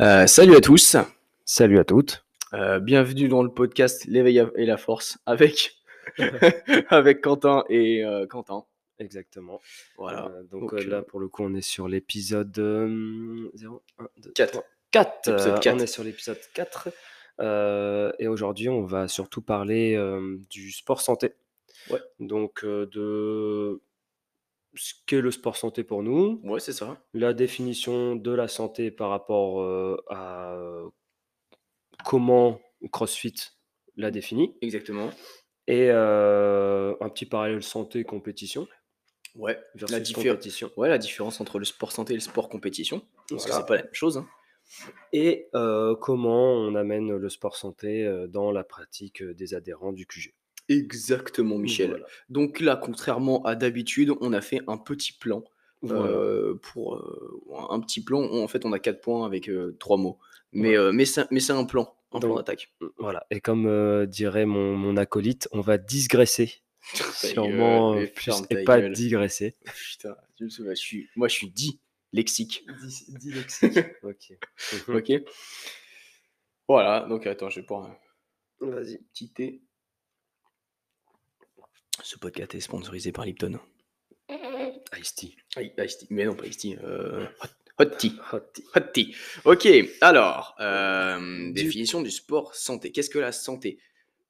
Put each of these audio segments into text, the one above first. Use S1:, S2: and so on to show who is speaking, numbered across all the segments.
S1: Euh, salut à tous,
S2: Salut à toutes.
S1: Euh, bienvenue dans le podcast L'éveil et la force avec, avec Quentin et euh, Quentin.
S2: Exactement.
S1: Voilà.
S2: Euh, donc
S1: Donc,
S2: euh, là, pour le coup, on est sur l'épisode euh, 0, 1, 2,
S1: Quatre.
S2: 4.
S1: Épisode quatre.
S2: On est sur l'épisode 4. Euh, et aujourd'hui, on va surtout parler du sport santé.
S1: Ouais.
S2: Donc, de ce qu'est le sport santé pour nous,
S1: Ouais, c'est ça.
S2: la définition de la santé par rapport euh, à comment CrossFit la définit,
S1: Exactement.
S2: et euh, un petit parallèle santé-compétition
S1: Ouais. La,
S2: compétition.
S1: ouais, la différence entre le sport santé et le sport compétition. Parce
S2: Voilà.
S1: que c'est pas la même chose. hein.
S2: et euh, comment on amène le sport santé dans la pratique des adhérents du QG.
S1: Exactement, Michel.
S2: Voilà.
S1: Donc là, contrairement à d'habitude, on a fait un petit plan.
S2: Voilà.
S1: euh, pour euh, un petit plan, en fait, on a quatre points avec euh, trois mots. Mais, euh, mais c'est mais c'est un plan, un plan
S2: Donc,
S1: d'attaque.
S2: Voilà. Et comme dirait mon, mon acolyte, on va digresser. Sûrement
S1: gueule,
S2: plus et pas
S1: gueule.
S2: digresser.
S1: Putain, me je suis, moi je suis dit lexique.
S2: Dylexique. ok.
S1: Ok. Voilà, donc attends, je vais prendre un
S2: Vas-y.
S1: petit thé. Ce podcast est sponsorisé par Lipton.
S2: Ice tea.
S1: Aïe, Ice tea. Mais non, pas Ice tea. euh, hot, hot tea.
S2: Hot tea.
S1: Hot tea. Ok, alors, euh,
S2: Du-
S1: définition du sport santé. Qu'est-ce que la santé?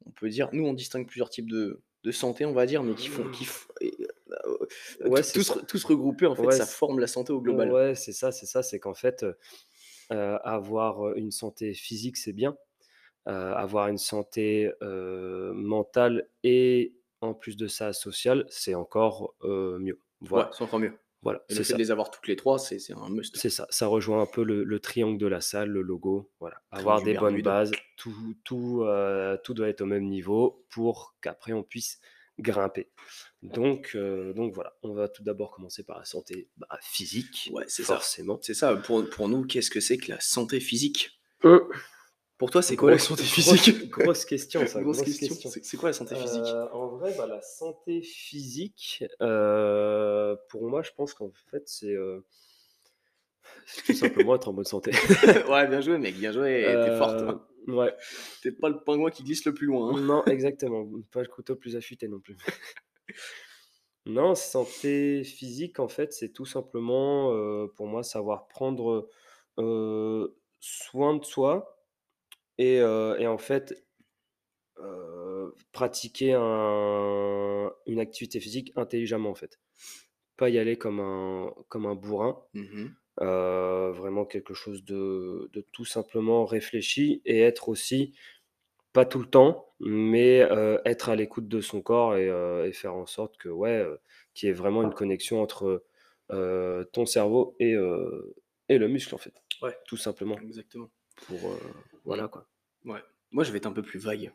S1: On peut dire, nous on distingue plusieurs types de, de santé, on va dire, mais qui font. Qui f- euh,
S2: Ouais,
S1: tous- regroupés, en fait,
S2: Ouais,
S1: ça forme la santé au global.
S2: Ouais, c'est ça, c'est ça. C'est qu'en fait, euh, avoir une santé physique, c'est bien. Euh, avoir une santé euh, mentale et en plus de ça sociale, c'est encore euh, mieux. Voilà,
S1: Ouais, c'est encore mieux.
S2: voilà,
S1: Et
S2: c'est
S1: le fait
S2: ça.
S1: de les avoir toutes les trois, c'est un must.
S2: C'est ça. Ça rejoint un peu le, le triangle de la salle, le logo. Voilà. Avoir des bonnes bases, tout, tout, euh, tout doit être au même niveau pour qu'après on puisse grimper. Donc, euh, donc voilà, on va tout d'abord commencer par la santé bah, physique,
S1: Ouais, c'est ça.
S2: forcément.
S1: C'est ça, pour, pour nous, qu'est-ce que c'est que la santé physique?
S2: Euh,
S1: Pour toi, c'est quoi la santé physique
S2: Grosse question, ça.
S1: Grosse
S2: grosse
S1: question. C'est c'est quoi la santé physique?
S2: Euh, en vrai, bah, la santé physique, euh, pour moi, je pense qu'en fait, c'est euh, tout simplement être en bonne santé.
S1: Ouais, bien joué, mec, bien joué. T'es forte.
S2: Euh,
S1: hein.
S2: Ouais,
S1: T'es pas le pingouin qui glisse le plus loin. hein.
S2: non, exactement. Pas le couteau plus affûté non plus. Non, santé physique, en fait, c'est tout simplement, pour moi, savoir prendre soin de soi et, euh, et en fait, euh, pratiquer un- une activité physique intelligemment, en fait. Pas y aller comme un, comme un bourrin,
S1: Mhm.
S2: euh, vraiment quelque chose de, de tout simplement réfléchi et être aussi, pas tout le temps, mais être à l'écoute de son corps et, et faire en sorte que, ouais, qu'il y ait vraiment une connexion entre ton cerveau et, et le muscle, en fait.
S1: Ouais.
S2: Tout simplement.
S1: Exactement.
S2: Pour, euh, voilà, quoi.
S1: Ouais. Moi, je vais être un peu plus vague.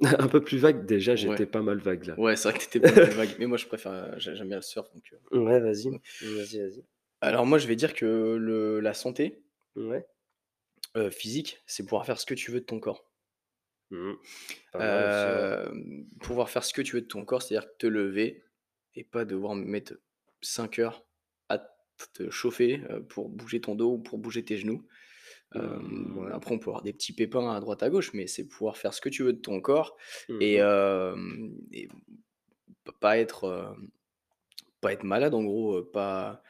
S2: un peu plus vague, déjà,
S1: Ouais.
S2: j'étais pas mal vague là.
S1: Ouais, c'est vrai que t'étais pas mal vague. Mais moi, je préfère. euh, j'ai- J'aime bien le surf. Donc, euh.
S2: Ouais, vas-y. Vas-y, vas-y.
S1: Alors, moi, je vais dire que le, la santé
S2: Ouais.
S1: euh, physique, c'est pouvoir faire ce que tu veux de ton corps. Euh, pouvoir faire ce que tu veux de ton corps, c'est-à-dire te lever et pas devoir mettre 5 heures à te chauffer pour bouger ton dos ou pour bouger tes genoux. Euh. Après, on peut avoir des petits pépins à droite à gauche, mais c'est pouvoir faire ce que tu veux de ton corps et, euh, et pas être euh, pas être malade en gros, pas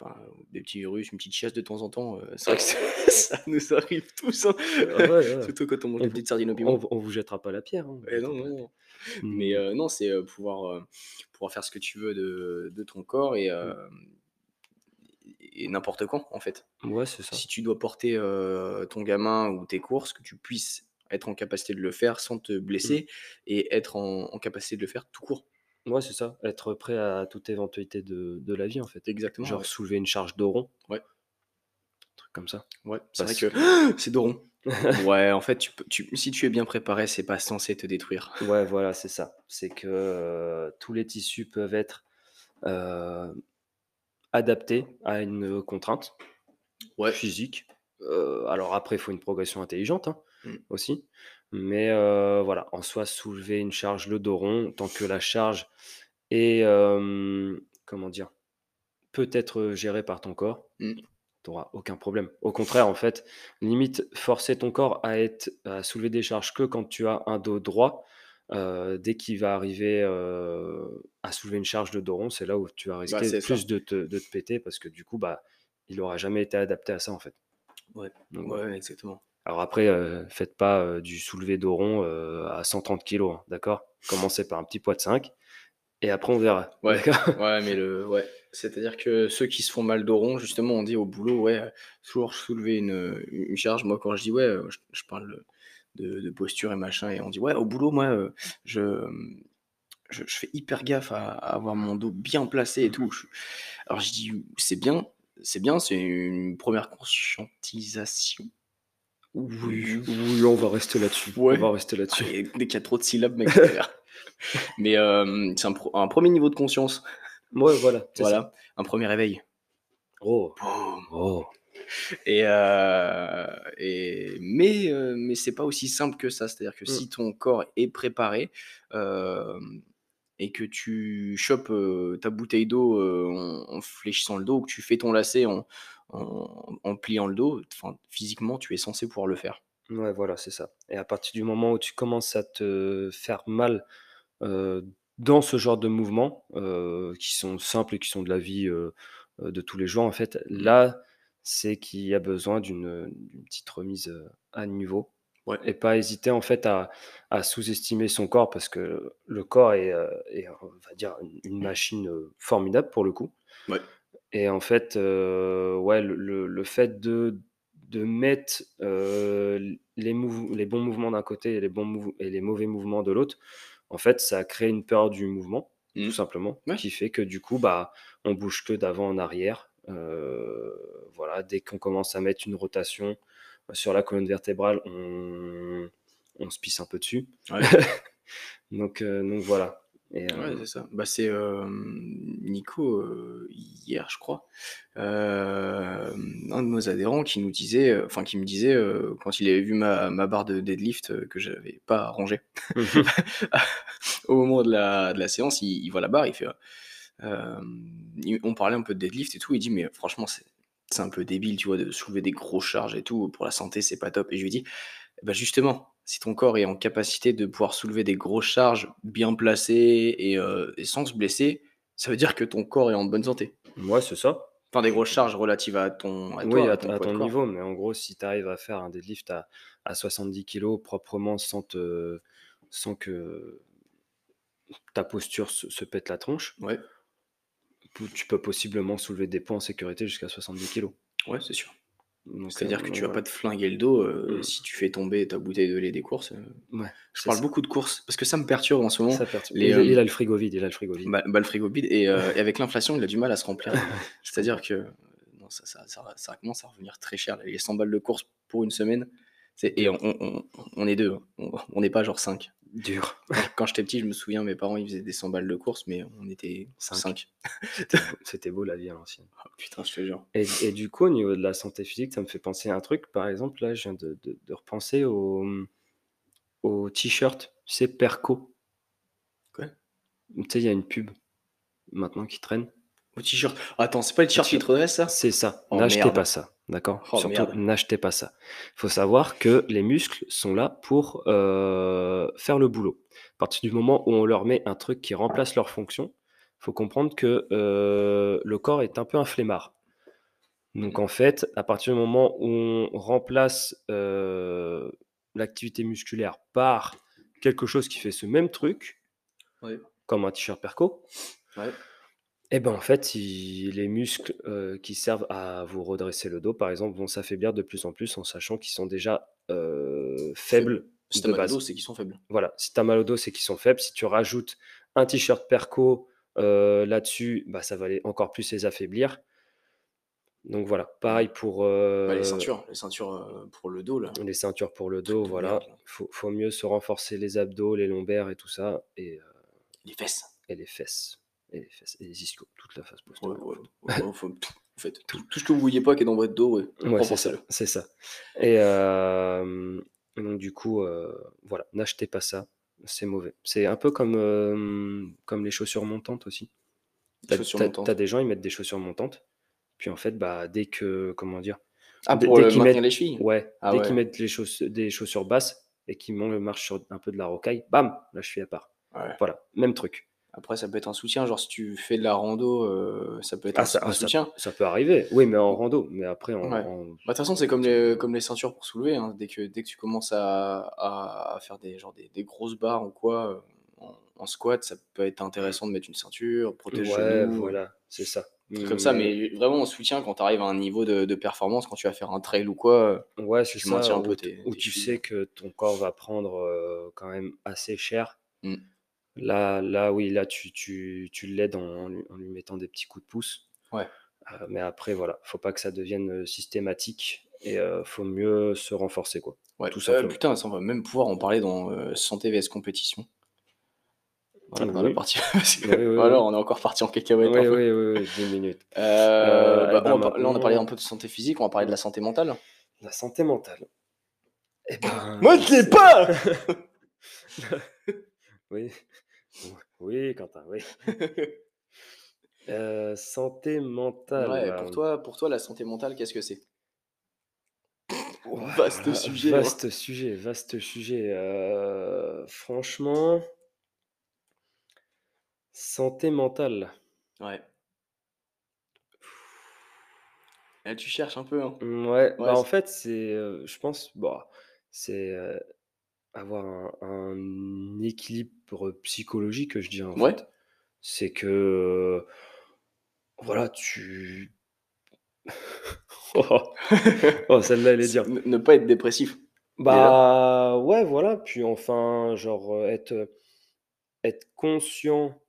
S1: enfin des petits virus, une petite chiasse de temps en temps. euh, c'est vrai que ça, ça nous arrive tous, hein.
S2: Ah ouais, ouais.
S1: surtout quand on mange
S2: On
S1: petites sardines au piment.
S2: On, on vous jettera pas la pierre. hein,
S1: Eh non, non, non.
S2: pierre.
S1: Mais euh, non, c'est euh, pouvoir, pouvoir faire ce que tu veux de, de ton corps et, euh, et n'importe quand, en fait.
S2: Ouais, c'est ça.
S1: Si tu dois porter euh, ton gamin ou tes courses, que tu puisses être en capacité de le faire sans te blesser et être en, en capacité de le faire tout court.
S2: Ouais, c'est ça. Être prêt à toute éventualité de, de la vie, en fait.
S1: Exactement.
S2: Genre
S1: ouais.
S2: soulever une charge de rond.
S1: Ouais.
S2: Un truc comme ça.
S1: Ouais, c'est vrai que c'est Doron. ouais, en fait, tu peux, tu, si tu es bien préparé, c'est pas censé te détruire.
S2: Ouais, voilà, c'est ça. C'est que euh, tous les tissus peuvent être euh, adaptés à une contrainte
S1: Ouais.
S2: physique. Euh, alors après, il faut une progression intelligente hein,
S1: Mm.
S2: aussi. Mais euh, voilà, en soi, soulever une charge le dos rond, tant que la charge est, euh, comment dire, peut être gérée par ton corps,
S1: Mm.
S2: tu auras aucun problème. Au contraire, en fait, limite, forcer ton corps à, être, à soulever des charges que quand tu as un dos droit. Euh, dès qu'il va arriver euh, à soulever une charge de dos rond, c'est là où tu vas risquer
S1: Bah, ça.
S2: plus de te, de te péter parce que du coup, bah, il n'aura jamais été adapté à ça en fait.
S1: Ouais.
S2: Donc, voilà.
S1: Ouais, exactement.
S2: Alors après, euh, faites pas euh, du soulevé dos rond à 130 kg, hein, d'accord? Commencez par un petit poids de 5 et après on verra.
S1: Ouais. mais le, ouais. C'est-à-dire que ceux qui se font mal dos rond, justement, on dit au boulot, ouais, toujours soulever une, une charge. Moi, quand je dis, ouais, je, je parle de, de posture et machin, et on dit, ouais, au boulot, moi, euh, je, je, je fais hyper gaffe à, à avoir mon dos bien placé et tout. Je- alors, je dis, c'est bien, c'est bien, c'est une première conscientisation.
S2: Oui, oui, on va rester là-dessus.
S1: Ouais.
S2: On va rester là-dessus.
S1: Ah, dès qu'il y a trop de syllabes, mec. Mais euh, c'est un, premier niveau de conscience.
S2: Ouais, voilà. ça.
S1: Voilà, un premier réveil.
S2: Oh, oh.
S1: Et, euh, et mais euh, mais c'est pas aussi simple que ça. C'est-à-dire que
S2: Mm.
S1: si ton corps est préparé euh, et que tu chopes euh, ta bouteille d'eau en, en fléchissant le dos, ou que tu fais ton lacet en, en, en pliant le dos, physiquement, tu es censé pouvoir le faire.
S2: Ouais, voilà, c'est ça. Et à partir du moment où tu commences à te faire mal dans ce genre de mouvements, qui sont simples et qui sont de la vie de tous les jours, en fait, là, c'est qu'il y a besoin d'une petite remise à niveau.
S1: Ouais.
S2: Et pas hésiter, en fait, à, à sous-estimer son corps, parce que le corps est, est, on va dire, une- machine formidable pour le coup.
S1: Ouais.
S2: Et en fait, euh, ouais, le, le- le fait de, de mettre euh, les, bons mouvements d'un côté et les, bons mouv- et les mauvais mouvements de l'autre, en fait, ça crée une peur du mouvement, tout simplement,
S1: Ouais.
S2: qui fait que du coup, bah, on bouge que d'avant en arrière. Euh, voilà, dès qu'on commence à mettre une rotation sur la colonne vertébrale, on, on se pisse un peu dessus.
S1: Ouais.
S2: donc, euh, donc voilà. Et,
S1: Ouais,
S2: euh,
S1: c'est ça. Bah, c'est euh, Nico, euh, hier, je crois, euh, un de nos adhérents qui nous disait, euh, enfin, qui me disait, euh, quand il avait vu ma, ma barre de deadlift euh, que j'avais pas rangée au moment de la, de la séance, il, il voit la barre, il fait. On parlait un peu de deadlift et tout, il dit, mais franchement, c'est c'est un peu débile, tu vois, de soulever des grosses charges et tout, pour la santé, c'est pas top. Et je lui dis, bah justement, si ton corps est en capacité de pouvoir soulever des grosses charges bien placées et, euh, et sans se blesser, ça veut dire que ton corps est en bonne santé.
S2: ouais, c'est ça.
S1: Enfin, des grosses charges relatives à ton, à
S2: oui,
S1: toi,
S2: à,
S1: à
S2: ton, à niveau, mais en gros, si tu arrives à faire un deadlift à, à 70 kg proprement sans, te, sans que ta posture se, se pète la tronche,
S1: Ouais,
S2: tu peux possiblement soulever des poids en sécurité jusqu'à 70 kg.
S1: ouais, c'est sûr. C'est-à-dire
S2: euh,
S1: que tu vas
S2: voilà.
S1: pas te flinguer le dos euh,
S2: Mm.
S1: si tu fais tomber ta bouteille de lait des courses. euh.
S2: Ouais,
S1: Je parle
S2: ça.
S1: beaucoup de courses parce que ça me perturbe en ce moment.
S2: Ça
S1: les,
S2: il,
S1: euh,
S2: il a le frigo vide, il a le frigo vide.
S1: Bah, bah, le frigo vide et, euh, et avec l'inflation, il a du mal à se remplir. C'est-à-dire que non, ça, ça, ça, ça commence à revenir très cher. Les 100 balles de course pour une semaine, et on, on- on- est deux, hein. on on n'est pas genre 5.
S2: Dur.
S1: Quand j'étais petit, je me souviens, mes parents ils faisaient des 100 balles de course, mais on était
S2: Cinq.
S1: 5.
S2: C'était beau- la vie à l'ancienne.
S1: putain, je te jure.
S2: Et, et du coup, au niveau de la santé physique, ça me fait penser à un truc. Par exemple, là, je viens de, de- de repenser au, au t-shirt, c'est Perco.
S1: Quoi?
S2: Tu sais, il y a une pub maintenant qui traîne.
S1: Au t-shirt. Attends, c'est pas le t-shirt qui te redresse ça?
S2: C'est ça.
S1: Oh,
S2: n'achetez pas ça. D'accord
S1: Oh,
S2: Surtout, n'achetez pas ça. Il faut savoir que les muscles sont là pour euh, faire le boulot. À partir du moment où on leur met un truc qui remplace leur fonction, il faut comprendre que euh, le corps est un peu un flemmard. Donc en fait, à partir du moment où on remplace euh, l'activité musculaire par quelque chose qui fait ce même truc, comme un t-shirt Perco,
S1: Ouais.
S2: Eh ben en fait, il- les muscles euh, qui servent à vous redresser le dos, par exemple, vont s'affaiblir de plus en plus en sachant qu'ils sont déjà euh, faibles
S1: Si
S2: de
S1: t'as mal au
S2: base.
S1: dos, c'est qu'ils sont faibles.
S2: Voilà, si tu as mal au dos, c'est qu'ils sont faibles. Si tu rajoutes un t-shirt Perco euh, là-dessus, bah, ça va aller encore plus les affaiblir. Donc voilà, pareil pour
S1: Bah,
S2: euh,
S1: les ceintures, les ceintures euh, pour le dos, là.
S2: les ceintures pour le dos.
S1: de
S2: Voilà,
S1: là.
S2: faut, faut mieux se renforcer les abdos, les lombaires et tout ça, et, euh,
S1: Les fesses.
S2: et les fesses, et les ischios, toute la face
S1: Ouais,
S2: postérieure.
S1: ouais, ouais, ouais, faut tout. En fait, tout, tout ce que vous voyez pas qui est dans votre dos, ouais.
S2: Ouais, c'est ça. Et euh, donc du coup, euh, voilà, n'achetez pas ça, c'est mauvais. C'est un peu comme, euh, comme les chaussures montantes aussi. T'as, t'as des gens, ils mettent des chaussures montantes Puis en fait, bah, dès que, comment dire,
S1: Ah,
S2: dès,
S1: pour
S2: dès
S1: le
S2: qu'ils mettent,
S1: les chevilles?
S2: ouais,
S1: Ah
S2: dès
S1: ouais.
S2: qu'ils mettent les chauss- des chaussures basses et qu'ils marchent sur un peu de la rocaille, bam, la cheville à part.
S1: Ouais.
S2: Voilà, même truc.
S1: Après, ça peut être un soutien. Genre, si tu fais de la rando, euh, ça peut être
S2: Ah,
S1: un,
S2: ça,
S1: un
S2: ah, ça,
S1: soutien.
S2: ça peut arriver. Oui, mais en rando. Mais après, en,
S1: Ouais.
S2: en-
S1: Bah, De toute façon, c'est comme les, comme les ceintures pour soulever. hein. Dès, que, dès que tu commences à, à, à faire des, genre des, des grosses barres ou quoi, euh, en, en squat, ça peut être intéressant de mettre une ceinture, protège
S2: Ouais, voilà, c'est ça.
S1: trucs comme ça. Mais vraiment en soutien, quand tu arrives à un niveau de, de performance, quand tu vas faire un trail ou quoi, euh,
S2: Ouais,
S1: tu
S2: ça,
S1: maintiens un peu tes,
S2: où
S1: tes
S2: tu sais que ton corps va prendre euh, quand même assez cher.
S1: Mm.
S2: Là, là, oui, là, tu, tu, tu l'aides en, en lui en lui mettant des petits coups de pouce.
S1: Ouais.
S2: Euh, mais après, voilà, faut pas que ça devienne euh, systématique et euh, faut mieux se renforcer, quoi.
S1: Ouais,
S2: Tout
S1: euh,
S2: simplement.
S1: putain, ça, on va même pouvoir en parler dans euh, Santé vs Compétition. La partie. que-
S2: Oui, oui,
S1: on est encore parti en cacahuète.
S2: Oui, oui, oui, oui, 10 minutes.
S1: Euh,
S2: Euh,
S1: bah,
S2: ben
S1: par- là, on a parlé un peu de santé physique, on va parler de la santé mentale.
S2: La santé mentale. Eh ben,
S1: Moi, je l'ai
S2: c'est-
S1: pas
S2: Oui, oui, Quentin, oui. Euh, santé mentale.
S1: Ouais, pour toi, pour toi, la santé mentale, qu'est-ce que c'est?
S2: Ouah,
S1: Vaste sujet. hein.
S2: Vaste sujet, vaste sujet. Euh, franchement, santé mentale.
S1: Ouais. Là, tu cherches un peu, hein.
S2: Mm, Ouais, bah en fait, c'est, euh, je pense, bah, c'est avoir un, un équilibre psychologique, je dirais en
S1: Ouais.
S2: fait. C'est que, euh, voilà, tu. oh, oh, celle-là, elle est dure.
S1: ne, pas être dépressif.
S2: Bah ouais, voilà. Puis enfin, genre euh, être, euh, être conscient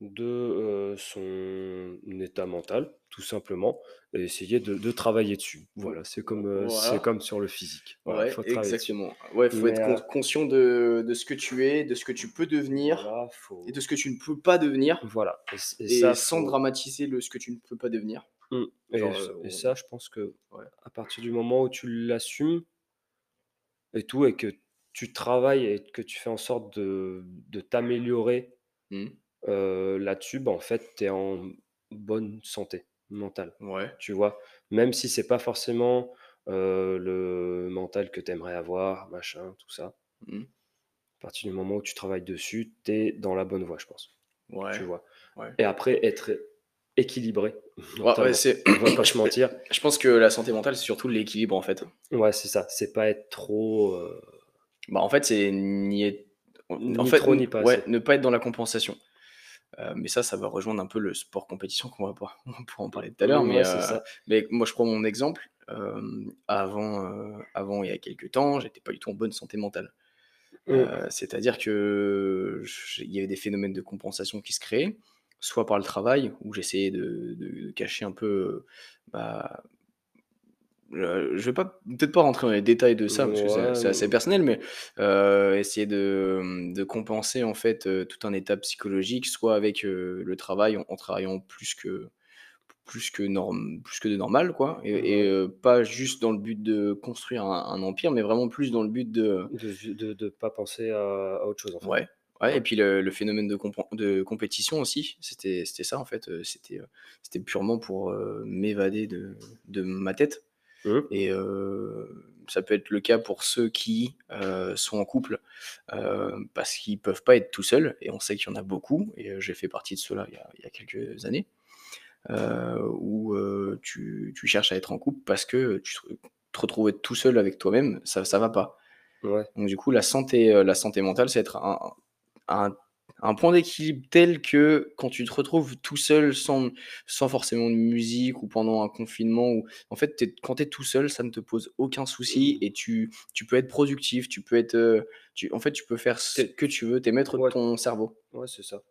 S2: de euh, son état mental, tout simplement, et essayer de, de travailler dessus. Voilà, c'est comme, euh, c'est comme sur le physique. Voilà,
S1: ouais,
S2: faut travailler dessus.
S1: exactement. Ouais, faut
S2: Mais,
S1: être
S2: euh,
S1: conscient de, de ce que tu es, de ce que tu peux devenir
S2: Voilà, faut...
S1: et de ce que tu ne peux pas devenir.
S2: Voilà. Et, c- et
S1: Et,
S2: ça,
S1: sans
S2: faut-
S1: dramatiser le ce que tu ne peux pas devenir.
S2: Mm. Et,
S1: Genre,
S2: ça, je pense que
S1: Ouais.
S2: à partir du moment où tu l'assumes et tout, et que tu travailles et que tu fais en sorte de, de t'améliorer
S1: Hmm.
S2: Euh, là-dessus, bah, en fait, tu es en bonne santé mentale.
S1: Ouais.
S2: Tu vois, même si c'est pas forcément euh, le mental que tu aimerais avoir, machin, tout ça.
S1: Hmm.
S2: À partir du moment où tu travailles dessus, tu es dans la bonne voie, je pense.
S1: Ouais.
S2: Tu vois?
S1: ouais.
S2: Et après, être équilibré.
S1: Ouais,
S2: mentalement.
S1: ouais, c'est-
S2: On va pas se mentir.
S1: Je pense que la santé mentale, c'est surtout l'équilibre en fait.
S2: Ouais, c'est ça. C'est pas être trop. euh,
S1: Bah, en fait, c'est ni être-
S2: Ni
S1: en fait,
S2: trop, ni pas
S1: ouais, ne pas être dans la compensation. Euh, mais ça, ça va rejoindre un peu le sport compétition qu'on va pas, on pourra en parler tout à l'heure. Mais, euh,
S2: ça.
S1: mais moi, je prends mon exemple. Euh, avant, avant, il y a quelques temps, j'étais pas du tout en bonne santé mentale.
S2: Mm.
S1: Euh, C'est-à-dire que il y avait des phénomènes de compensation qui se créaient, soit par le travail, où j'essayais de, de- de cacher un peu. bah, le- je vais pas peut-être pas rentrer dans les détails de ça parce que c'est- assez personnel, mais euh, essayer de, de compenser en fait euh, tout un état psychologique, soit avec euh, le travail en, en travaillant plus que plus que norme, plus que de normal quoi, et,
S2: Ouais.
S1: euh, pas juste dans le but de construire un, un empire, mais vraiment plus dans le but de
S2: De, de, de pas penser à, à autre chose, en fait.
S1: Ouais. Ouais, et puis le, le phénomène de, compétition aussi, c'était c'était ça en fait. euh, C'était euh, c'était purement pour euh, m'évader de, de ma tête.
S2: Mm.
S1: Et euh, ça peut être le cas pour ceux qui euh, sont en couple euh, parce qu'ils peuvent pas être tout seuls. Et on sait qu'il y en a beaucoup. Et j'ai fait partie de ceux-là il y a, il y a quelques années. euh, où tu, tu cherches à être en couple parce que tu te, retrouves tout seul avec toi-même, ça, ça va pas.
S2: Ouais.
S1: Donc du coup, la santé, la santé mentale, c'est être un, un, un point d'équilibre tel que quand tu te retrouves tout seul, sans, sans forcément de musique ou pendant un confinement, ou en fait, quand tu es tout seul, ça ne te pose aucun souci et tu, tu peux être productif, tu peux être, euh, tu, en fait, tu peux faire ce que tu veux, t'es maître
S2: Ouais.
S1: de ton cerveau.
S2: Ouais, c'est ça.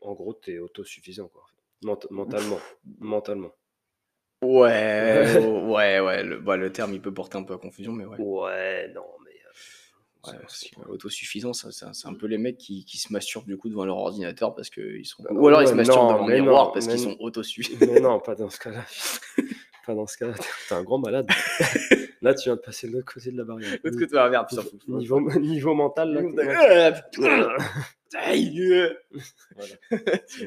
S2: En gros, tu es autosuffisant, quoi. Ment- mentalement. Mentalement.
S1: Ouais, ouais, ouais. Le, bah, le terme, il peut porter un peu à confusion, mais ouais.
S2: Ouais, non, mais. Euh,
S1: Ouais,
S2: c'est-
S1: un, peu les mecs qui, qui se masturbent du coup devant leur ordinateur parce qu'ils sont.
S2: Bah,
S1: Ou alors ils se masturbent devant le miroir parce qu'ils sont autosuffisants.
S2: Mais non, pas dans ce cas-là. Enfin, dans ce cas, t'es un grand malade. là, tu viens de passer de l'autre côté de la barrière.
S1: L'autre côté de la barrière,
S2: Niveau, niveau mental, là, voilà. Bon,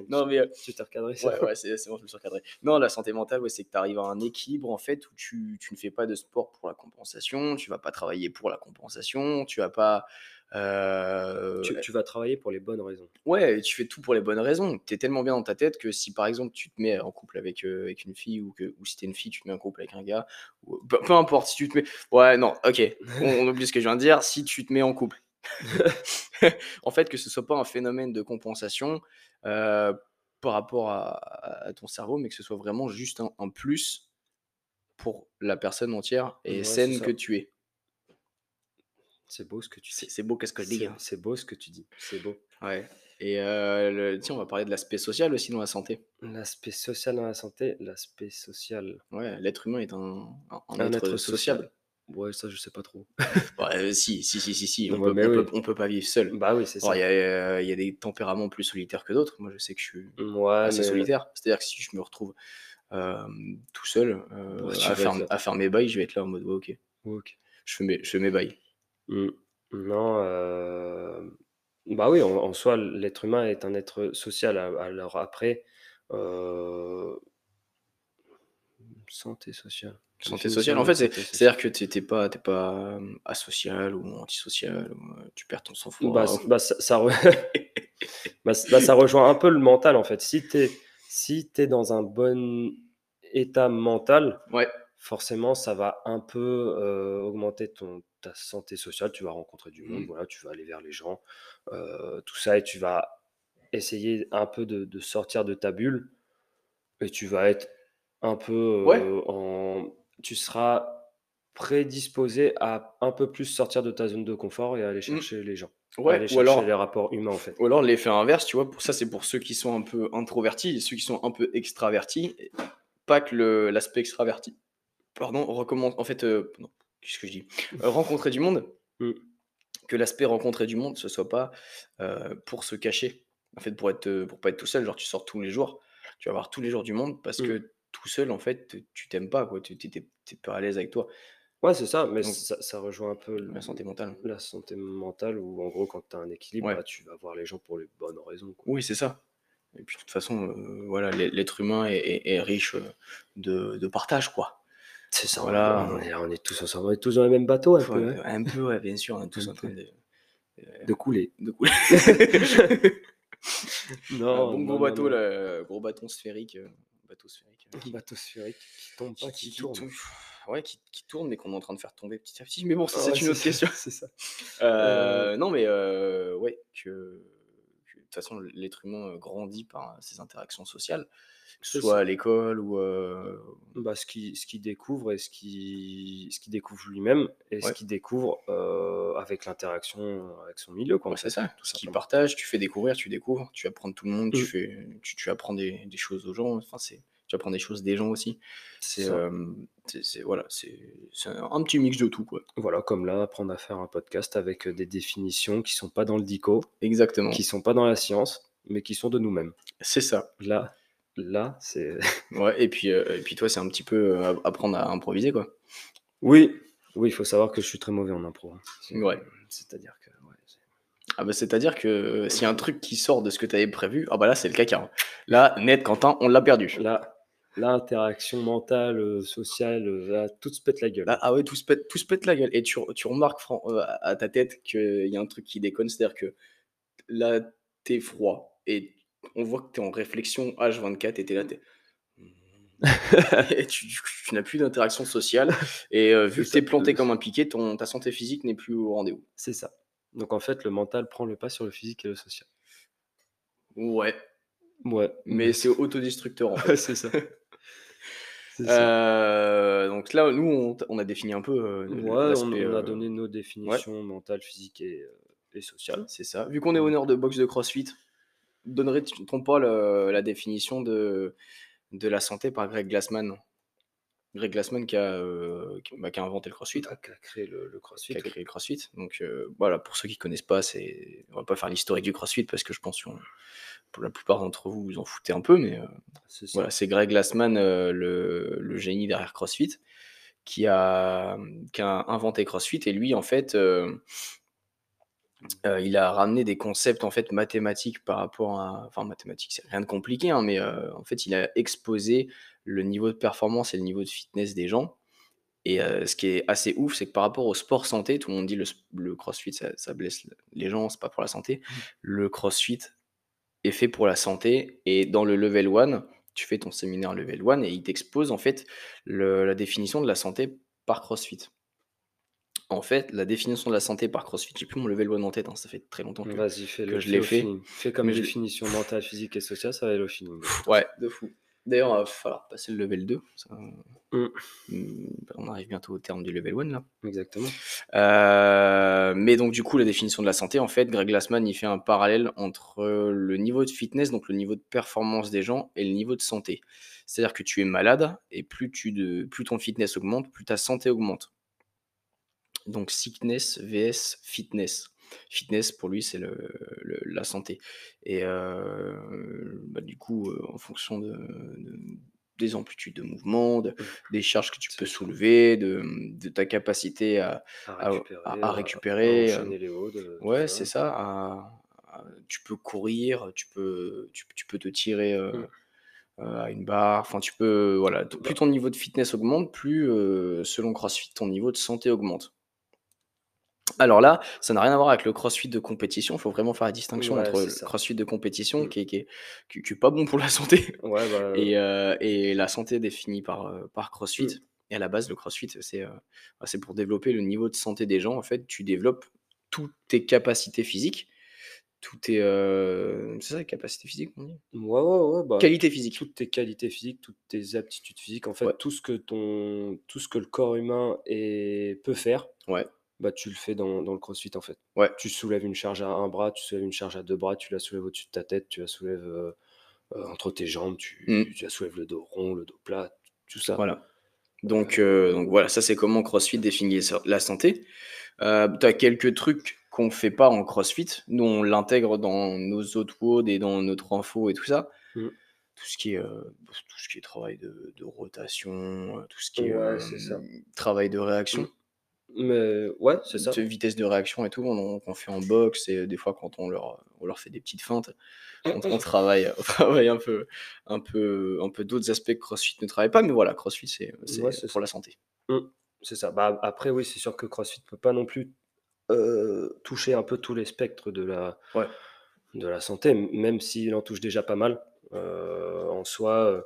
S1: Non, mais euh,
S2: tu t'es recadré ça.
S1: Ouais, ouais, c'est c'est bon, je me suis recadré. Non, la santé mentale, ouais, c'est que tu arrives à un équilibre en fait où tu, tu ne fais pas de sport pour la compensation, tu vas pas travailler pour la compensation, tu vas pas. Euh,
S2: Tu, tu vas travailler pour les bonnes raisons.
S1: Ouais, tu fais tout pour les bonnes raisons. Tu es tellement bien dans ta tête que si par exemple tu te mets en couple avec, euh, avec une fille ou, que, ou si t'es une fille, tu te mets en couple avec un gars, ou, peu, peu importe, si tu te mets. Ouais, non, ok, on, on oublie ce que je viens de dire. Si tu te mets en couple, en fait, que ce soit pas un phénomène de compensation euh, par rapport à, à ton cerveau, mais que ce soit vraiment juste un, un plus pour la personne entière et
S2: Ouais,
S1: saine que tu es.
S2: C'est beau ce que tu dis.
S1: c'est beau, qu'est-ce que je dis
S2: C'est
S1: hein.
S2: c'est beau ce que tu dis. C'est beau.
S1: Ouais. Et euh, le- tiens, on va parler de l'aspect social aussi dans la santé.
S2: L'aspect social dans la santé, l'aspect social.
S1: Ouais, l'être humain est un, un- un
S2: Un
S1: être, sociable.
S2: Ouais, ça, je sais pas trop.
S1: Ouais, euh, si, si, si, si, si. On,
S2: Ouais,
S1: peut,
S2: mais
S1: on,
S2: oui.
S1: peut, on peut pas vivre seul.
S2: Bah oui, c'est
S1: Alors,
S2: ça.
S1: Il y, a, euh, il y a des tempéraments plus solitaires que d'autres. Moi, je sais que je suis assez solitaire. C'est-à-dire que si je me retrouve euh, tout seul euh,
S2: Ouais, tu
S1: à,
S2: vas
S1: faire,
S2: être là.
S1: à faire mes bails, je vais être là en mode ouais, ok,
S2: Ouais, ok.
S1: je fais mes, je fais mes bails.
S2: Mm. Non, euh, bah oui, en, en soi, l'être humain est un être social. A- Alors après, euh, santé sociale.
S1: Santé sociale. En fait, c'est-
S2: santé sociale.
S1: c'est-à-dire que tu n'es pas, t'es pas euh, asocial ou antisocial. ou, euh, tu perds ton sang-froid.
S2: Bah, c- bah, ça, ça re- bah, c- bah, ça rejoint un peu le mental en fait. Si tu es, si t'es dans un bon état mental,
S1: Ouais,
S2: forcément, ça va un peu euh, augmenter ton, ta santé sociale. Tu vas rencontrer du monde,
S1: Mhm.
S2: voilà, tu vas aller vers les gens, euh, tout ça, et tu vas essayer un peu de, de sortir de ta bulle, et tu vas être un peu euh,
S1: Ouais.
S2: en. Tu seras prédisposé à un peu plus sortir de ta zone de confort et aller chercher les gens,
S1: ouais.
S2: aller
S1: Ou
S2: chercher
S1: alors,
S2: les rapports humains en fait.
S1: Ou alors l'effet inverse, tu vois, pour ça c'est pour ceux qui sont un peu introvertis, et ceux qui sont un peu extravertis, pas que l'aspect extraverti, pardon, recommence, en fait, euh, non, qu'est-ce que je dis? Euh, Rencontrer du monde,
S2: Mm.
S1: que l'aspect rencontrer du monde, ce soit pas euh, pour se cacher, en fait, pour être, euh, pour pas être tout seul, genre tu sors tous les jours, tu vas voir tous les jours du monde, parce
S2: Mm.
S1: que tout seul, en fait, tu t'aimes pas, quoi, tu t'es pas à l'aise avec toi,
S2: Ouais, c'est ça, mais
S1: Donc,
S2: ça, ça rejoint un peu le-
S1: la santé mentale.
S2: la santé mentale où en gros quand tu as un équilibre,
S1: Ouais.
S2: bah, tu vas voir les gens pour les bonnes raisons. quoi.
S1: Oui, c'est ça. Et puis de toute façon, euh, voilà, l'être humain est, est- est riche de, de partage, quoi.
S2: C'est ça,
S1: Voilà.
S2: on, est, on est tous ensemble, on est tous dans le même bateau un peu, hein,
S1: un peu, ouais, bien sûr, on est tous en train de,
S2: de couler.
S1: de couler.
S2: Non,
S1: un bon
S2: non,
S1: gros
S2: non,
S1: bateau, là, gros bâton sphérique. euh, bateau sphérique. euh,
S2: Un bateau sphérique qui tombe
S1: qui,
S2: pas,
S1: qui-
S2: qui,
S1: qui
S2: tourne.
S1: tourne. Ouais, qui, qui tourne, mais qu'on est en train de faire tomber petit à petit. Mais bon,
S2: Ah
S1: c'est
S2: ouais,
S1: une autre
S2: ça,
S1: question.
S2: C'est ça.
S1: Euh, Non, mais euh, ouais, que, toute façon, l'être humain euh, grandit par ses interactions sociales, que ce soit à l'école ou. euh,
S2: Bah, ce qu'il ce qu'il découvre et ce qu'il ce qu'il découvre lui-même et ce qu'il découvre euh, avec l'interaction avec son milieu. Quoi,
S1: Ouais, c'est ça.
S2: tout
S1: Ce qui
S2: simplement.
S1: partage, tu fais découvrir, tu découvres, tu apprends de tout le monde, tu,
S2: Mm.
S1: fais, tu, tu apprends des, des choses aux gens, enfin, c'est, tu apprends des choses des gens aussi. C'est, euh, voilà, c'est, un, petit mix de tout, quoi.
S2: Voilà, comme là, apprendre à faire un podcast avec euh, des définitions qui sont pas dans le dico,
S1: Exactement.
S2: qui sont pas dans la science, mais qui sont de nous-mêmes.
S1: C'est ça.
S2: Là, là, c'est.
S1: Ouais, et puis, euh, et puis toi, c'est un petit peu euh, apprendre à improviser, quoi.
S2: oui, oui, il faut savoir que je suis très mauvais en impro. hein.
S1: Ouais.
S2: C'est-à-dire que. ouais,
S1: Ah bah, c'est-à-dire que euh, s'il y a un truc qui sort de ce que tu avais prévu, ah bah là, c'est le caca. hein. Là, net, Quentin, on l'a perdu.
S2: Là, l'interaction mentale, euh, sociale, euh, là, tout se pète la gueule.
S1: Là, ah ouais, tout se pète, tout se pète la gueule. Et tu, tu remarques Fran- euh, à ta tête qu'il y a un truc qui déconne, c'est-à-dire que là, t'es froid et on voit que t'es en réflexion H24 et t'es là, t'es. et tu, tu- tu n'as plus d'interaction sociale. Et euh, vu que t'es planté comme un piquet, ton, ta santé physique n'est plus au rendez-vous.
S2: C'est ça. Donc en fait, le mental prend le pas sur le physique et le social.
S1: Ouais,
S2: Ouais,
S1: mais c'est autodestructeur en fait.
S2: C'est ça.
S1: Euh, donc là, nous, on, a défini un peu euh,
S2: Ouais, on, a
S1: euh,
S2: donné nos définitions mentales, physiques et, euh, et sociales.
S1: C'est ça. Vu qu'on est honneur de boxe de CrossFit, ne trompes pas le- la définition de, de la santé par Greg Glassman. Greg Glassman qui a, euh, qui, bah, qui a inventé le CrossFit,
S2: Qui a créé le, le crossfit.
S1: qui a créé le CrossFit. Donc euh, voilà, pour ceux qui connaissent pas, c'est on va pas faire l'historique du CrossFit parce que je pense pour la plupart d'entre vous, vous en foutez un peu, mais euh,
S2: C'est.
S1: Voilà, c'est Greg Glassman, heu, le le génie derrière CrossFit, qui a, qui a inventé CrossFit et lui, en fait, heu, il a ramené des concepts, en fait, mathématiques par rapport à enfin mathématiques, c'est rien de compliqué, hein, mais en fait, il a exposé le niveau de performance et le niveau de fitness des gens et ce qui est assez ouf, c'est que par rapport au sport santé, tout le monde dit le le CrossFit ça ça blesse les gens, c'est pas pour la santé.
S2: Mmh.
S1: Le CrossFit est fait pour la santé et dans le level 1, tu fais ton séminaire level 1 et il t'expose en fait le la définition de la santé par CrossFit. En fait, la définition de la santé par CrossFit, j'ai plus mon level 1 en tête, hein, ça fait très longtemps que
S2: fais-le,
S1: que je
S2: fais
S1: l'ai fait.
S2: Fais comme
S1: mais je
S2: définition mentale, physique et sociale, ça va aller au feeling,
S1: ouais, de fou. D'ailleurs, va falloir passer le level 2, ça
S2: Mmh.
S1: mmh, on arrive bientôt au terme du level 1 là.
S2: Exactement.
S1: Heu, mais donc du coup, la définition de la santé, en fait, Greg Glassman, il fait un parallèle entre le niveau de fitness, donc le niveau de performance des gens et le niveau de santé. C'est-à-dire que tu es malade et plus tu de plus ton fitness augmente, plus ta santé augmente. Donc sickness vs fitness. Fitness pour lui, c'est le le la santé et heu, bah, du coup, heu, en fonction de de des amplitudes de mouvement, de
S2: Mmh.
S1: des charges que tu peux soulever, de, de ta capacité à
S2: À récupérer,
S1: à à
S2: à à
S1: récupérer,
S2: enchaîner les hauts de
S1: ouais, c'est ça, tu peux courir, tu peux tu tu peux te tirer,
S2: Mmh.
S1: à une barre, enfin tu peux voilà, t plus
S2: Bah
S1: ton niveau de fitness augmente, plus, heu, selon CrossFit, ton niveau de santé augmente. Alors là, ça n'a rien à voir avec le CrossFit de compétition, il faut vraiment faire la distinction
S2: Ouais,
S1: entre le. CrossFit de compétition
S2: Mmh.
S1: qui est qui est qui qui est pas bon pour la santé
S2: Ouais, bah,
S1: et heu et la santé définie par, par CrossFit
S2: Mmh.
S1: et à la base, le CrossFit, c'est, bah, c'est pour développer le niveau de santé des gens. En fait, tu développes toutes tes capacités physiques, tous tes, c'est ça, capacités physiques qu'on dit?
S2: Ouais, ouais, ouais, bah,
S1: Qualités
S2: toutes
S1: physiques.
S2: toutes tes qualités physiques, toutes tes aptitudes physiques, en
S1: Ouais.
S2: fait, tout ce que ton tout ce que le corps humain est peut faire,
S1: Ouais.
S2: Bah, tu le fais dans dans le CrossFit, en fait.
S1: Ouais.
S2: Tu soulèves une charge à un bras, tu soulèves une charge à 2 bras, tu la soulèves au-dessus de ta tête, tu la soulèves, heu heu, entre tes jambes,
S1: Mmh.
S2: tu tu la soulèves le dos rond, le dos plat, tout ça.
S1: Voilà. Donc heu, donc voilà, ça c'est comment CrossFit définit la santé. Tu as quelques trucs qu'on fait pas en CrossFit. Nous, on l'intègre dans nos autres WOD et dans notre info et tout ça.
S2: Mmh.
S1: Tout ce qui est, tout ce qui est travail de de rotation, tout ce qui est,
S2: Ouais,
S1: travail de réaction.
S2: Mais ouais, c'est ça.
S1: De vitesse de réaction et tout, on qu'on fait en boxe et des fois quand on leur on leur fait des petites feintes, on on travaille on travaille un peu un peu un peu d'autres aspects que CrossFit ne travaille pas, mais voilà, CrossFit c'est
S2: Ouais,
S1: pour
S2: ça.
S1: la santé.
S2: Mmh. C'est ça. Bah, après oui, c'est sûr que CrossFit peut pas non plus, heu, toucher un peu tous les spectres de la
S1: Ouais.
S2: de la santé, même s'il en touche déjà pas mal. Heu, en soi,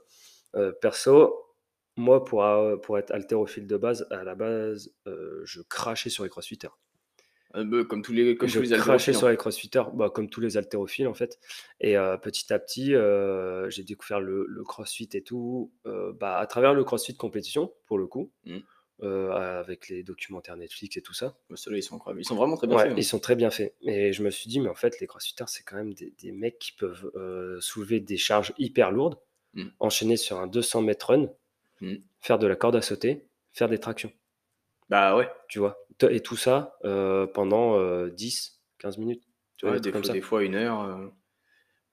S2: perso, moi pour a pour être haltérophile de base, à la base, heu, je crachais sur les crossfitters.
S1: Comme tous les comme
S2: Je
S1: tous les
S2: crachais
S1: haltérophiles,
S2: sur les crossfitters, bah, comme tous les haltérophiles en fait et heu, petit à petit, j'ai découvert le le CrossFit et tout, bah, à travers le CrossFit compétition, pour le coup,
S1: Mmh.
S2: avec les documentaires Netflix et tout ça.
S1: Bah, ceux-là, ils sont incroyables. Ils sont vraiment très bien
S2: Ouais,
S1: faits, hein.
S2: ils sont très bien faits et je me suis dit: «Mais en fait, les crossfitters, c'est quand même des des mecs qui peuvent, soulever des charges hyper lourdes,
S1: Mmh.
S2: enchaîner sur un 200 m run,
S1: Mmh.
S2: faire de la corde à sauter, faire des tractions».
S1: Bah, ouais.
S2: Tu vois? Et tout ça, heu, pendant, heu, 10-15 minutes. Tu vois,
S1: Ouais,
S2: des comme
S1: fois
S2: ça.
S1: des fois 1 heure, heu,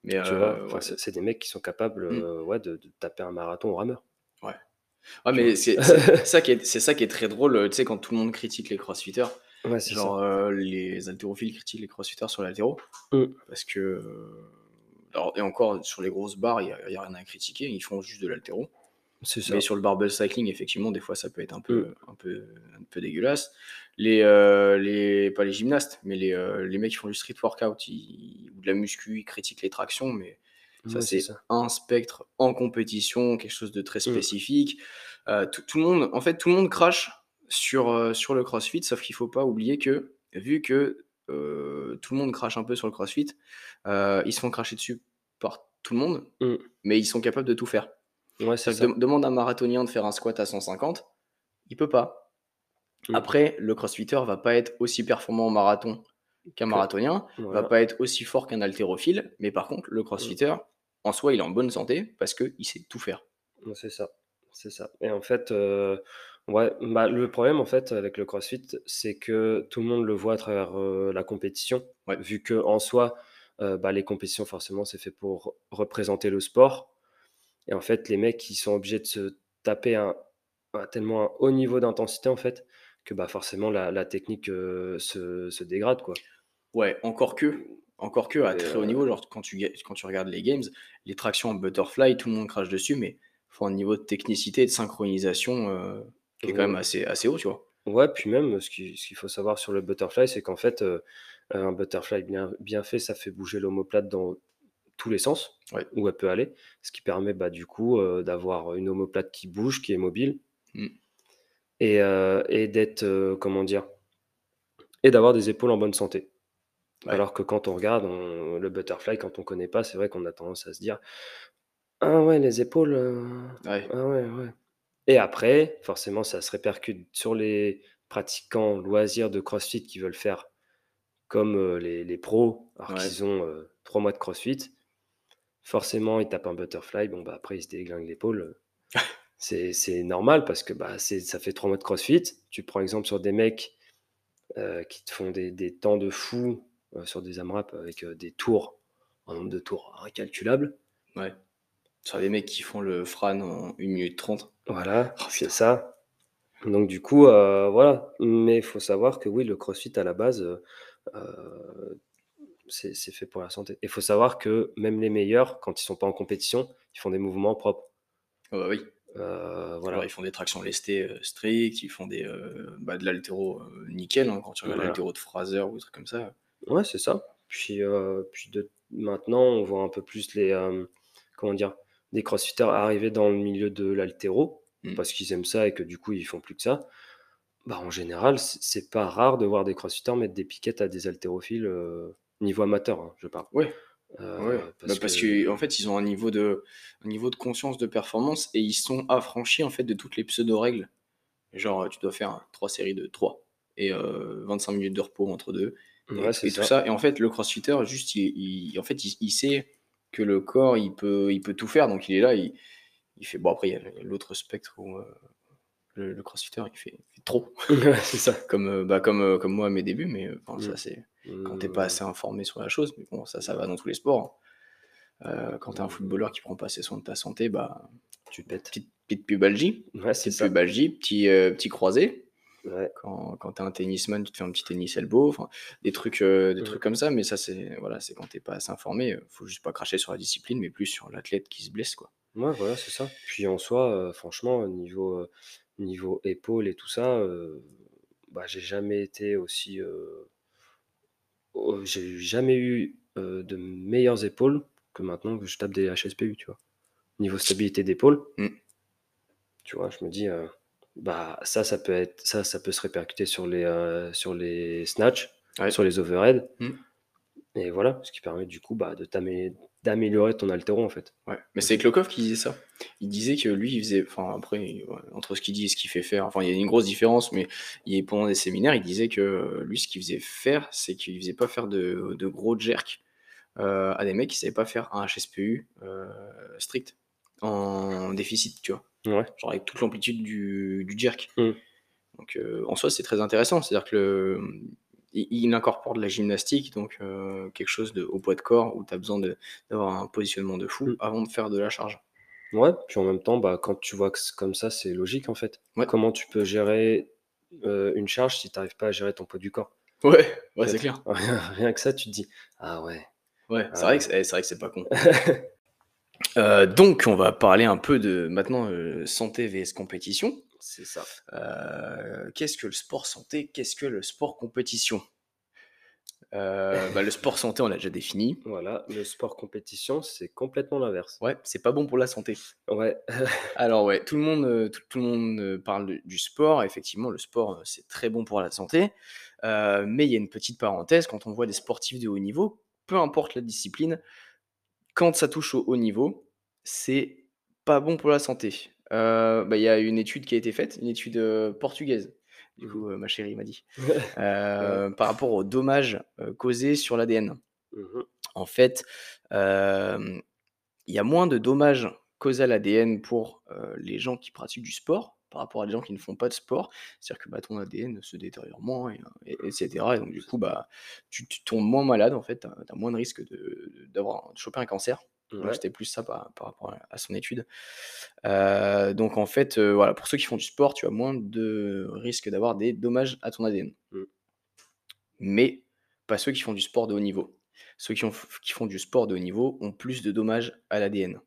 S1: mais
S2: Tu vois?
S1: ouais.
S2: c'est des mecs qui sont capables,
S1: Mmh.
S2: heu, ouais, de de taper un marathon au rameur.
S1: Ouais. Ouais, mais c'est ça qui est ça qui est très drôle, tu sais, quand tout le monde critique les crossfitters,
S2: Ouais,
S1: genre, les haltérophiles critiquent les crossfitters sur l'haltéro
S2: Mmh.
S1: parce que, alors et encore sur les grosses barres, il y a il y a rien à critiquer, ils font juste de l'haltéro. Mais sur le barbell cycling, effectivement, des fois, ça peut être un peu
S2: Mmh.
S1: un peu un peu dégueulasse. Les, heu, les pas les gymnastes, mais les, heu, les mecs qui font du street workout, ils ou de la muscu, ils critiquent les tractions, mais ça,
S2: Ouais, c'est
S1: un spectre en compétition, quelque chose de très
S2: Mmh.
S1: spécifique. Heu, tout tout le monde en fait, tout le monde crache sur, sur le CrossFit, sauf qu'il faut pas oublier que, vu que, tout le monde crache un peu sur le CrossFit, ils se font cracher dessus par tout le monde,
S2: Mmh.
S1: mais ils sont capables de tout faire.
S2: Ouais, ça.
S1: que demande à un marathonien de faire un squat à 150, il peut pas.
S2: Mmh.
S1: Après, le crossfitter va pas être aussi performant en marathon qu'un
S2: Que
S1: marathonien, va
S2: voilà.
S1: pas être aussi fort qu'un haltérophile, mais par contre, le
S2: Mmh.
S1: crossfitter, en soi, il est en bonne santé parce qu'il sait tout faire.
S2: C'est ça, c'est ça et en fait, heu, ouais, bah, le problème, en fait, avec le CrossFit, c'est que tout le monde le voit à travers, heu, la compétition.
S1: Ouais.
S2: Vu qu'en soi, heu, bah, les compétitions, forcément, c'est fait pour représenter le sport et en fait, les mecs, ils sont obligés de se taper un un tellement un haut niveau d'intensité, en fait, que, bah, forcément la la technique, heu, se se dégrade, quoi.
S1: Ouais, encore que encore que à
S2: Et
S1: très haut
S2: heu
S1: niveau, genre quand tu quand tu regardes les games, les tractions en butterfly, tout le monde crache dessus, mais faut un niveau de technicité et de synchronisation, heu, qui est quand même assez assez haut, tu vois?
S2: Ouais, puis même, ce qui ce qu'il faut savoir sur le butterfly, c'est qu'en fait, un butterfly bien bien fait, ça fait bouger l'omoplate dans tous les sens
S1: Ouais.
S2: où elle peut aller, ce qui permet, bah, du coup, heu, d'avoir une omoplate qui bouge, qui est mobile
S1: Mmh.
S2: et heu et d'être, heu, comment dire? Et d'avoir des épaules en bonne santé.
S1: Ouais.
S2: Alors que quand on regarde, on le butterfly, quand on connaît pas, c'est vrai qu'on a tendance à se dire: «Ah ouais, les épaules,
S1: Ouais.
S2: ah ouais, ouais» et après, forcément, ça se répercute sur les pratiquants loisirs de CrossFit qui veulent faire comme, les les pros, alors
S1: Ouais.
S2: qu'ils ont, 3 mois de CrossFit. Forcément, ils tapent un butterfly, bon, bah, après, ils se déglinguent l'épaule, c'est normal parce que, bah, c'est ça fait 3 mois de CrossFit. Tu prends exemple sur des mecs, heu, qui te font des des temps de fou, heu, sur des AMRAP avec, heu, des tours, un nombre de tours incalculable.
S1: Ouais. Sur les mecs qui font le Fran en 1 minute 30.
S2: Voilà,
S1: Oh
S2: c'est ça. Donc du coup, voilà, mais il faut savoir que oui, le CrossFit à la base, c'est fait pour la santé. Il faut savoir que même les meilleurs, quand ils sont pas en compétition, ils font des mouvements propres.
S1: Ah bah, oui. Alors
S2: voilà.
S1: ils font des tractions lestées, heu, strictes, ils font des, heu, bah, de l'haltéro, heu, nickel, hein, quand tu regardes
S2: Voilà.
S1: l'haltéro de Fraser ou des trucs comme ça.
S2: Ouais, c'est ça. Puis, puis de maintenant, on voit un peu plus les, comment dire? Des crossfitters arriver dans le milieu de l'haltéro,
S1: Mmh.
S2: parce qu'ils aiment ça et que du coup, ils font plus que ça. Bah, en général, c'est pas rare de voir des crossfitters mettre des piquettes à des haltérophiles, niveau amateur, hein, je parle.
S1: Ouais, bah,
S2: parce
S1: parce
S2: que
S1: qu'en fait, ils ont un niveau de un niveau de conscience de performance et ils sont affranchis, en fait, de toutes les pseudo règles. Genre, tu dois faire 3 séries de 3 et heu, 25 minutes de repos entre 2 et
S2: ouais,
S1: tout
S2: ça.
S1: et en fait, le crossfitter juste il il en fait, il il sait que le corps, il peut il peut tout faire donc il est là, il il fait bon après il y a l'autre spectre où, heu, le le crossfitter il fait il fait trop
S2: c'est ça.
S1: comme, heu, bah, comme, comme moi à mes débuts mais enfin ça c'est quand tu es pas
S2: Mmh.
S1: assez informé sur la chose mais bon ça, ça va dans tous les sports, hein. Heu, quand tu es un
S2: Mmh.
S1: footballeur qui prend pas assez soin de ta santé, bah,
S2: Tu pètes.
S1: petite petite pubalgie
S2: Ouais, c'est
S1: petite
S2: ça.
S1: pubalgie, petit, heu, petit croisé.
S2: Ouais.
S1: Quand quand tu es un tennisman, tu te fais un petit tennis elbow, des trucs, heu, des
S2: Mmh.
S1: trucs comme ça, mais ça c'est voilà, c'est quand tu es pas assez informé, faut juste pas cracher sur la discipline, mais plus sur l'athlète qui se blesse, quoi.
S2: Ouais, voilà, c'est ça. Puis en soi, franchement, niveau, niveau épaules et tout ça, heu, bah, j'ai jamais été aussi, oh, j'ai jamais eu, heu, de meilleures épaules que maintenant que je tape des HSPU, tu vois? Niveau stabilité d'épaule
S1: Mmh.
S2: tu vois? Je me dis, heu, bah, ça, ça peut être ça, ça peut se répercuter sur les, heu, sur les snatchs,
S1: Ouais.
S2: sur les overhead
S1: Mmh.
S2: Et voilà, ce qui permet du coup, bah, de d'améliorer ton haltéro, en fait,
S1: Ouais, mais c'est. Klokov qui disait ça. Il disait que lui, il faisait enfin après, entre ce qu'il dit et ce qu'il fait faire, enfin il y a une grosse différence, mais il pendant des séminaires, il disait que, lui, ce qu'il faisait faire, c'est qu'il faisait pas faire de de gros jerks, heu, à des mecs qui savaient pas faire un HSPU, heu, strict, en déficit, tu vois?
S2: Ouais.
S1: Genre avec toute l'amplitude du du jerk.
S2: Mmh.
S1: Donc heu, en soi, c'est très intéressant. C'est-à-dire que le, il il incorpore de la gymnastique, donc heu, quelque chose de au poids de corps où tu as besoin d'avoir un positionnement de fou
S2: Mmh.
S1: avant de faire de la charge.
S2: Ouais, puis en même temps, bah, quand tu vois que c'est comme ça, c'est logique, en fait.
S1: Ouais.
S2: Comment tu peux gérer, heu, une charge si tu arrives pas à gérer ton poids du corps?
S1: Ouais, ouais, c'est clair.
S2: rien que ça, tu te dis: «Ah ouais,
S1: Ouais, c'est
S2: ah
S1: vrai que
S2: ouais».
S1: c'est eh, c'est vrai que c'est pas con. Heu, donc on va parler un peu de maintenant, santé vs compétition.
S2: C'est ça.
S1: Heu, qu'est-ce que le sport santé? Qu'est-ce que le sport compétition? Heu, bah, le sport santé, on l'a déjà défini.
S2: Voilà, le sport compétition, c'est complètement l'inverse.
S1: Ouais, c'est pas bon pour la santé.
S2: Ouais.
S1: Alors ouais, tout le monde, heu, tout tout le monde, heu, parle du sport. Effectivement, le sport, c'est très bon pour la santé. Mais il y a une petite parenthèse, quand on voit des sportifs de haut niveau, peu importe la discipline, quand ça touche au haut niveau, c'est pas bon pour la santé. Heu, bah, il y a une étude qui a été faite, une étude, heu, portugaise, du
S2: Mmh
S1: coup, heu, ma chérie m'a dit, par rapport aux dommages, causés sur l'ADN.
S2: Mmh mh.
S1: En fait, il y a moins de dommages causés à l'ADN pour, les gens qui pratiquent du sport, par rapport à des gens qui ne font pas de sport. C'est-à-dire que, bah, ton ADN se détériore moins et et et cetera et donc du coup, bah, tu tu tombes moins malade en fait, tu as moins de risques de de choper un cancer.
S2: Ouais.
S1: c'était plus ça par par rapport à son étude. Heu, donc en fait, heu, voilà, pour ceux qui font du sport, tu as moins de risques d'avoir des dommages à ton ADN.
S2: Mmh.
S1: Mais pas ceux qui font du sport de haut niveau. Ceux qui ont qui font du sport de haut niveau ont plus de dommages à l'ADN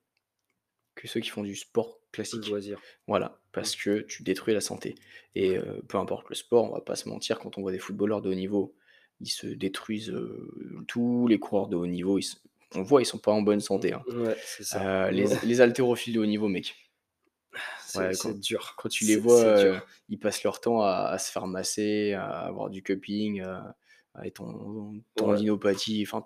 S1: que ceux qui font du sport classique.
S2: Loisir.
S1: Voilà, parce que tu détruis la santé et heu, peu importe le sport, on va pas se mentir, quand on voit des footballeurs de haut niveau, ils se détruisent, tous les coureurs de haut niveau, ils se on voit, ils sont pas en bonne santé, hein.
S2: Ouais, c'est ça.
S1: Heu, les les haltérophiles de haut niveau, mec,
S2: C'est
S1: ouais,
S2: dur.
S1: quand tu les vois,
S2: dur.
S1: ils passent leur temps à à se faire masser, à avoir du cupping, heu, avec ton tendinopathie, enfin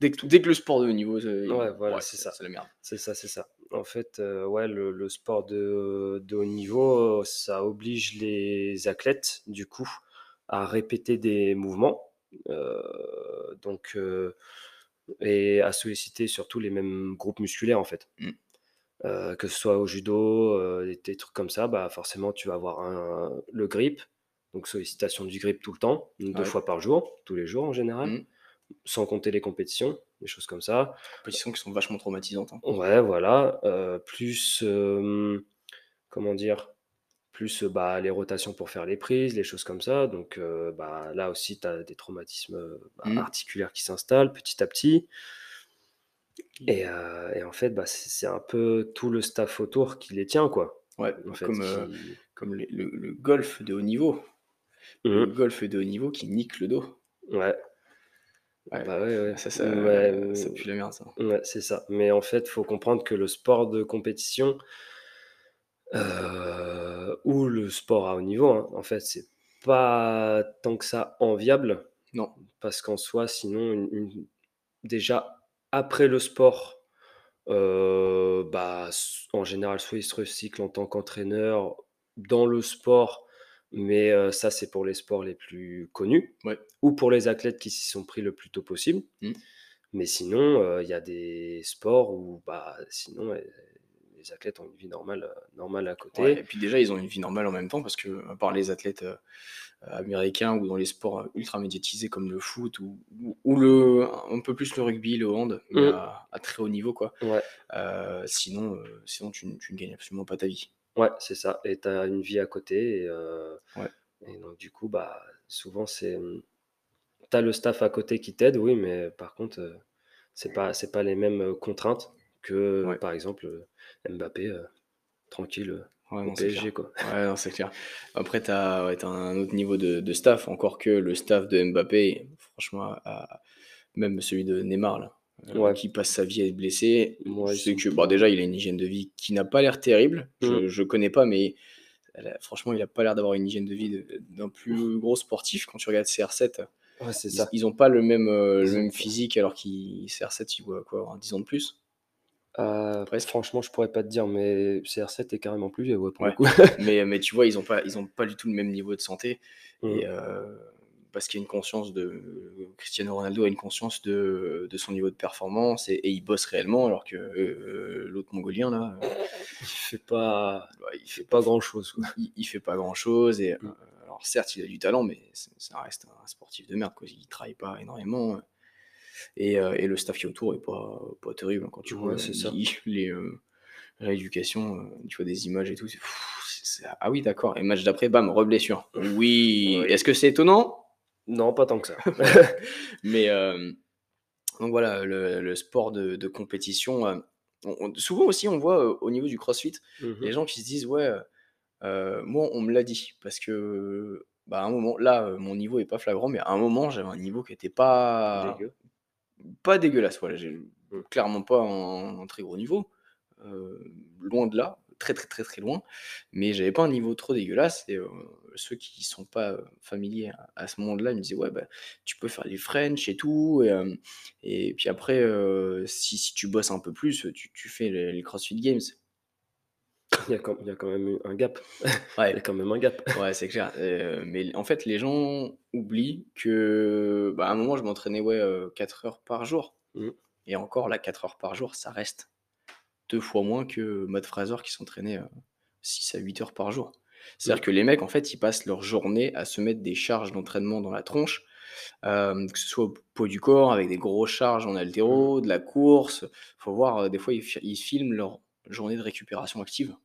S1: dès que dès que le sport de haut niveau,
S2: Ouais, voilà, c'est ça.
S1: c'est la merde.
S2: C'est ça, c'est ça. En fait, ouais, le le sport de de haut niveau, ça oblige les athlètes, du coup, à répéter des mouvements, donc et à solliciter surtout les mêmes groupes musculaires, en fait.
S1: Mmh.
S2: Heu, que ce soit au judo, heu, des des trucs comme ça, bah, forcément, tu vas avoir un le grip, donc sollicitation du grip tout le temps, 2
S1: Ouais.
S2: fois par jour, tous les jours en général,
S1: Mmh.
S2: sans compter les compétitions, des choses comme ça.
S1: Compétitions qui sont vachement traumatisantes, hein.
S2: Ouais, voilà, heu, plus, comment dire? Plus, bah, les rotations pour faire les prises, les choses comme ça, donc bah, là aussi, tu as des traumatismes, bah,
S1: Mmh.
S2: articulaires qui s'installent petit à petit. Et heu et en fait, bah, c'est un peu tout le staff autour qui les tient, quoi,
S1: Ouais,
S2: en fait,
S1: comme, les le le golf de haut niveau. Le
S2: mmh,
S1: golf de haut niveau qui nique le dos.
S2: ouais,
S1: Ouais,
S2: bah, ouais, ouais,
S1: ça ça
S2: ouais,
S1: ça
S2: mmh,
S1: pue la merde ça.
S2: ouais, c'est ça, mais en fait, faut comprendre que le sport de compétition Heu, ou le sport à haut niveau, hein, en fait, c'est pas tant que ça enviable
S1: Non,
S2: parce qu'en soi, sinon, une une déjà après le sport, heu, bah, en général, soit ils se recyclent en tant qu'entraîneur dans le sport, mais heu, ça, c'est pour les sports les plus connus
S1: ouais.
S2: ou pour les athlètes qui s'y sont pris le plus tôt possible.
S1: Mmh.
S2: Mais sinon, il y a des sports où, bah, sinon, heu, les athlètes ont une vie normale, heu, normale à
S1: Ouais
S2: côté.
S1: et puis déjà, ils ont une vie normale en même temps parce que, à part les athlètes, heu, américains ou dans les sports, ultra médiatisés comme le foot ou ou ou le un peu plus le rugby, le hand, mais
S2: Mmh.
S1: à à très haut niveau quoi.
S2: Ouais,
S1: sinon, sinon tu ne tu ne gagnes absolument pas ta vie.
S2: ouais, c'est ça et tu as une vie à côté et heu
S1: Ouais.
S2: et donc du coup, bah, souvent c'est, mmh, tu as le staff à côté qui t'aide, oui, mais par contre, c'est pas c'est pas les mêmes, contraintes que,
S1: Ouais.
S2: par exemple, Mbappé, heu, tranquille,
S1: Ouais,
S2: au
S1: non, c'est.
S2: PSG, quoi.
S1: Ouais, c'est clair. Après, tu as ouais, tu as un autre niveau de de staff, encore que le staff de Mbappé, franchement, même celui de Neymar là,
S2: Ouais,
S1: qui passe sa vie à être blessé.
S2: sont
S1: que, bon, déjà, il a une hygiène de vie qui n'a pas l'air terrible.
S2: mmh,
S1: Je je connais pas, mais a franchement, il a pas l'air d'avoir une hygiène de vie d'un plus gros sportif. Quand tu regardes CR7,
S2: ouais, c'est
S1: ils
S2: ça.
S1: ils ont pas le même, le physique alors qu'il CR7, il doit quoi, avoir 10 ans de plus? Presque?
S2: franchement, je pourrais pas te dire, mais CR7 est carrément plus vieux, ouais, pour le
S1: Ouais,
S2: coup.
S1: mais mais tu vois, ils ont pas ils ont pas du tout le même niveau de santé et heu, parce qu'il y a une conscience de Cristiano Ronaldo a une conscience de de son niveau de performance et et il bosse réellement alors que, heu, l'autre mongolien là,
S2: il fait pas
S1: bah, il fait pas
S2: grand chose,
S1: il il fait pas grand chose et
S2: Mmh,
S1: alors certes, il a du talent, mais ça reste un sportif de merde, quoi. Il travaille pas énormément, et heu et le staff qui est autour est pas pas terrible, hein. Quand tu vois,
S2: ouais,
S1: i les, heu, rééducations, heu, tu vois des images et tout, ah oui d'accord et match d'après, bam, reblessure. Oui,
S2: Oui.
S1: est-ce que c'est étonnant?
S2: Non, pas tant que ça.
S1: Mais donc voilà, le le sport de de compétition, heu, on on souvent aussi on voit, au niveau du crossfit,
S2: Mmh
S1: les gens qui se disent: «Ouais, moi on me l'a dit» parce que, bah, à un moment là, mon niveau est pas flagrant, mais à un moment j'avais un niveau qui était pas
S2: Dégueu.
S1: Pas dégueulasse, voilà, clairement pas un très gros niveau, heu, loin de là, très, très, très, très loin, mais j'avais pas un niveau trop dégueulasse et heu, ceux qui sont pas, heu, familiers à ce monde-là, me disaient: «Ouais, bah, tu peux faire du French et tout et et puis après, si si tu bosses un peu plus, tu tu fais les les CrossFit Games».
S2: Il y a quand il y a quand même un gap. Il y a
S1: Ouais,
S2: quand même un gap.
S1: ouais, c'est clair, heu, mais en fait, les gens oublient que, bah, à un moment, je m'entraînais, ouais, heu, 4 heures par jour
S2: Mmh.
S1: et encore là, 4 heures par jour, ça reste 2 fois moins que Matt Fraser qui s'entraînait, heu, 6 à 8 heures par jour.
S2: Mmh.
S1: C'est-à-dire que les mecs, en fait, ils passent leur journée à se mettre des charges d'entraînement dans la tronche hem, que ce soit au poids du corps, avec des grosses charges en
S2: Mmh.
S1: haltéro, de la course. Faut voir, des fois, ils filment leur journée de récupération active.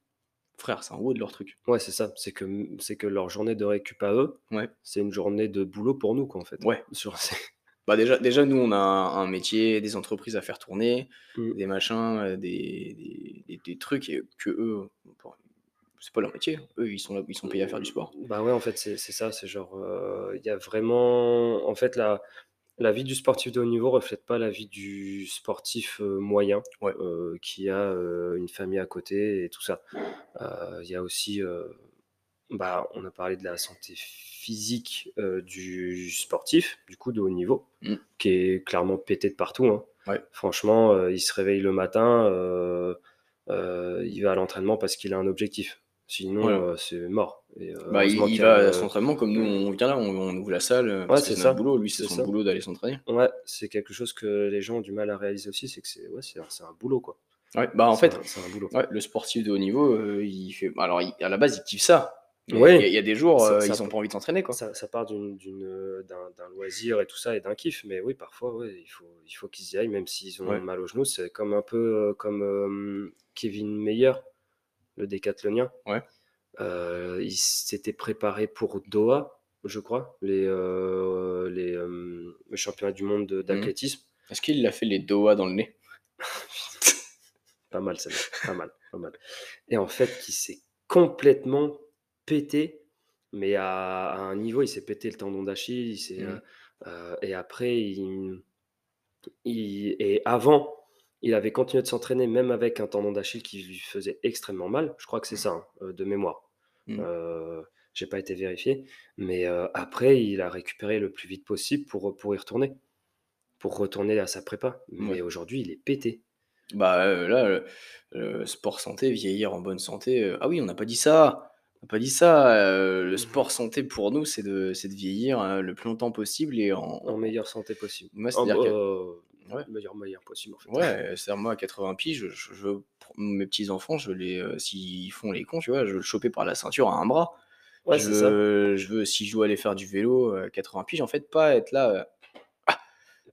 S1: Frère, c'est un WOD leur truc.
S2: Ouais, c'est ça, c'est que, c'est que leur journée de récup à eux,
S1: Ouais.
S2: c'est une journée de boulot pour nous, quoi, en fait.
S1: Ouais.
S2: C'est
S1: Bah, déjà déjà, nous, on a un métier, des entreprises à faire tourner,
S2: Mmh.
S1: des machins, heu, des des des trucs et qu'eux, bon, c'est pas leur métier. Eux, ils sont là ils sont payés à faire du sport.
S2: Bah, ouais, en fait, c'est ça, c'est genre, heu, il y a vraiment en fait, la la vie du sportif de haut niveau reflète pas la vie du sportif, heu, moyen,
S1: Ouais.
S2: heu, qui a, heu, une famille à côté et tout ça. Il y a aussi, bah, on a parlé de la santé physique, du sportif, du coup, de haut niveau,
S1: Mmh.
S2: qui est clairement pété de partout, hein.
S1: Ouais.
S2: Franchement, il se réveille le matin, il va à l'entraînement parce qu'il a un objectif. Sinon,
S1: Ouais.
S2: heu, c'est mort et heu,
S1: Bah, il va à son entraînement comme nous, on vient là, on on ouvre la salle, que
S2: c'est ça,
S1: boulot. Lui, c'est son
S2: ça.
S1: boulot d'aller s'entraîner.
S2: Ouais, c'est quelque chose que les gens ont du mal à réaliser aussi, c'est que c'est ouais, un un boulot, quoi.
S1: Ouais, bah, en fait,
S2: un c'est un boulot.
S1: ouais, le sportif de haut niveau, il fait alors il à la base, il kiffe ça.
S2: Ouais.
S1: il y a il y a des jours,
S2: Ça
S1: ils ont pas envie de s'entraîner, quoi.
S2: Ça ça part d'un loisir et tout ça et d'un kiff, mais oui, parfois, ouais, il faut il faut qu'ils y aillent même s'ils ont mal au genou. C'est comme un peu, comme, Kevin Mayer, le décathlonien.
S1: Ouais.
S2: Heu, il s'était préparé pour Doha, je crois, les, heu, les, championnats du monde de
S1: Mmh.
S2: d'athlétisme.
S1: Est-ce qu'il a fait les doigts dans le nez?
S2: Pas mal celle-là, pas mal, pas mal. Et en fait, qui s'est complètement pété, mais à à un niveau, il s'est pété le tendon d'Achille,
S1: Mmh.
S2: heu heu et après il il et avant, il avait continué de s'entraîner même avec un tendon d'Achille qui lui faisait extrêmement mal. Je crois que c'est ça, hein, heu, de mémoire.
S1: Mmh.
S2: Heu, j'ai pas été vérifié, mais heu, après il a récupéré le plus vite possible pour, pour y retourner, pour retourner à sa prépa. Mais
S1: Ouais.
S2: aujourd'hui, il est pété.
S1: Bah, heu, là, heu, sport santé, vieillir en bonne santé, ah oui, on n'a pas dit ça! On n'a pas dit ça, le sport santé pour nous, c'est de de vieillir, heu, le plus longtemps possible et en
S2: En meilleure santé possible. En
S1: c'est-à-dire que ouais.
S2: meilleure manière possible, en fait.
S1: Ouais, c'est-à-dire moi à 80 piges, je mes petits enfants, je les, heu, s'ils font les cons, tu vois, je veux le choper par la ceinture à un bras.
S2: Ouais,
S1: Je
S2: c'est ça.
S1: veux je veux si je dois aller faire du vélo, heu, à 80 piges, en fait, pas être là, heu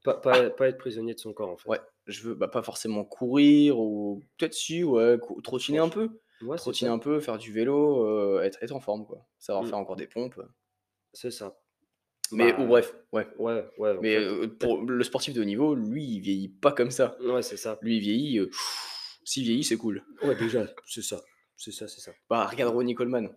S2: Pas pas pas être prisonnier de son corps, en fait.
S1: ouais, je veux, bah, pas forcément courir ou peut-être si, ouais, trottiner un peu.
S2: Ouais, c'est
S1: Trottiner un peu, faire du vélo, heu, être être en forme, quoi. Savoir
S2: Mmh.
S1: faire encore des pompes.
S2: C'est ça.
S1: Mais
S2: Bah,
S1: ou bref, ouais.
S2: Ouais, ouais,
S1: Mais,
S2: fait,
S1: heu, pour le sportif de haut niveau, lui, il vieillit pas comme ça.
S2: ouais, c'est ça.
S1: Lui, il vieillit, heu, s'il vieillit, c'est cool.
S2: Ouais, déjà, c'est ça. C'est ça, c'est ça.
S1: Bah, regarde Ronnie Coleman,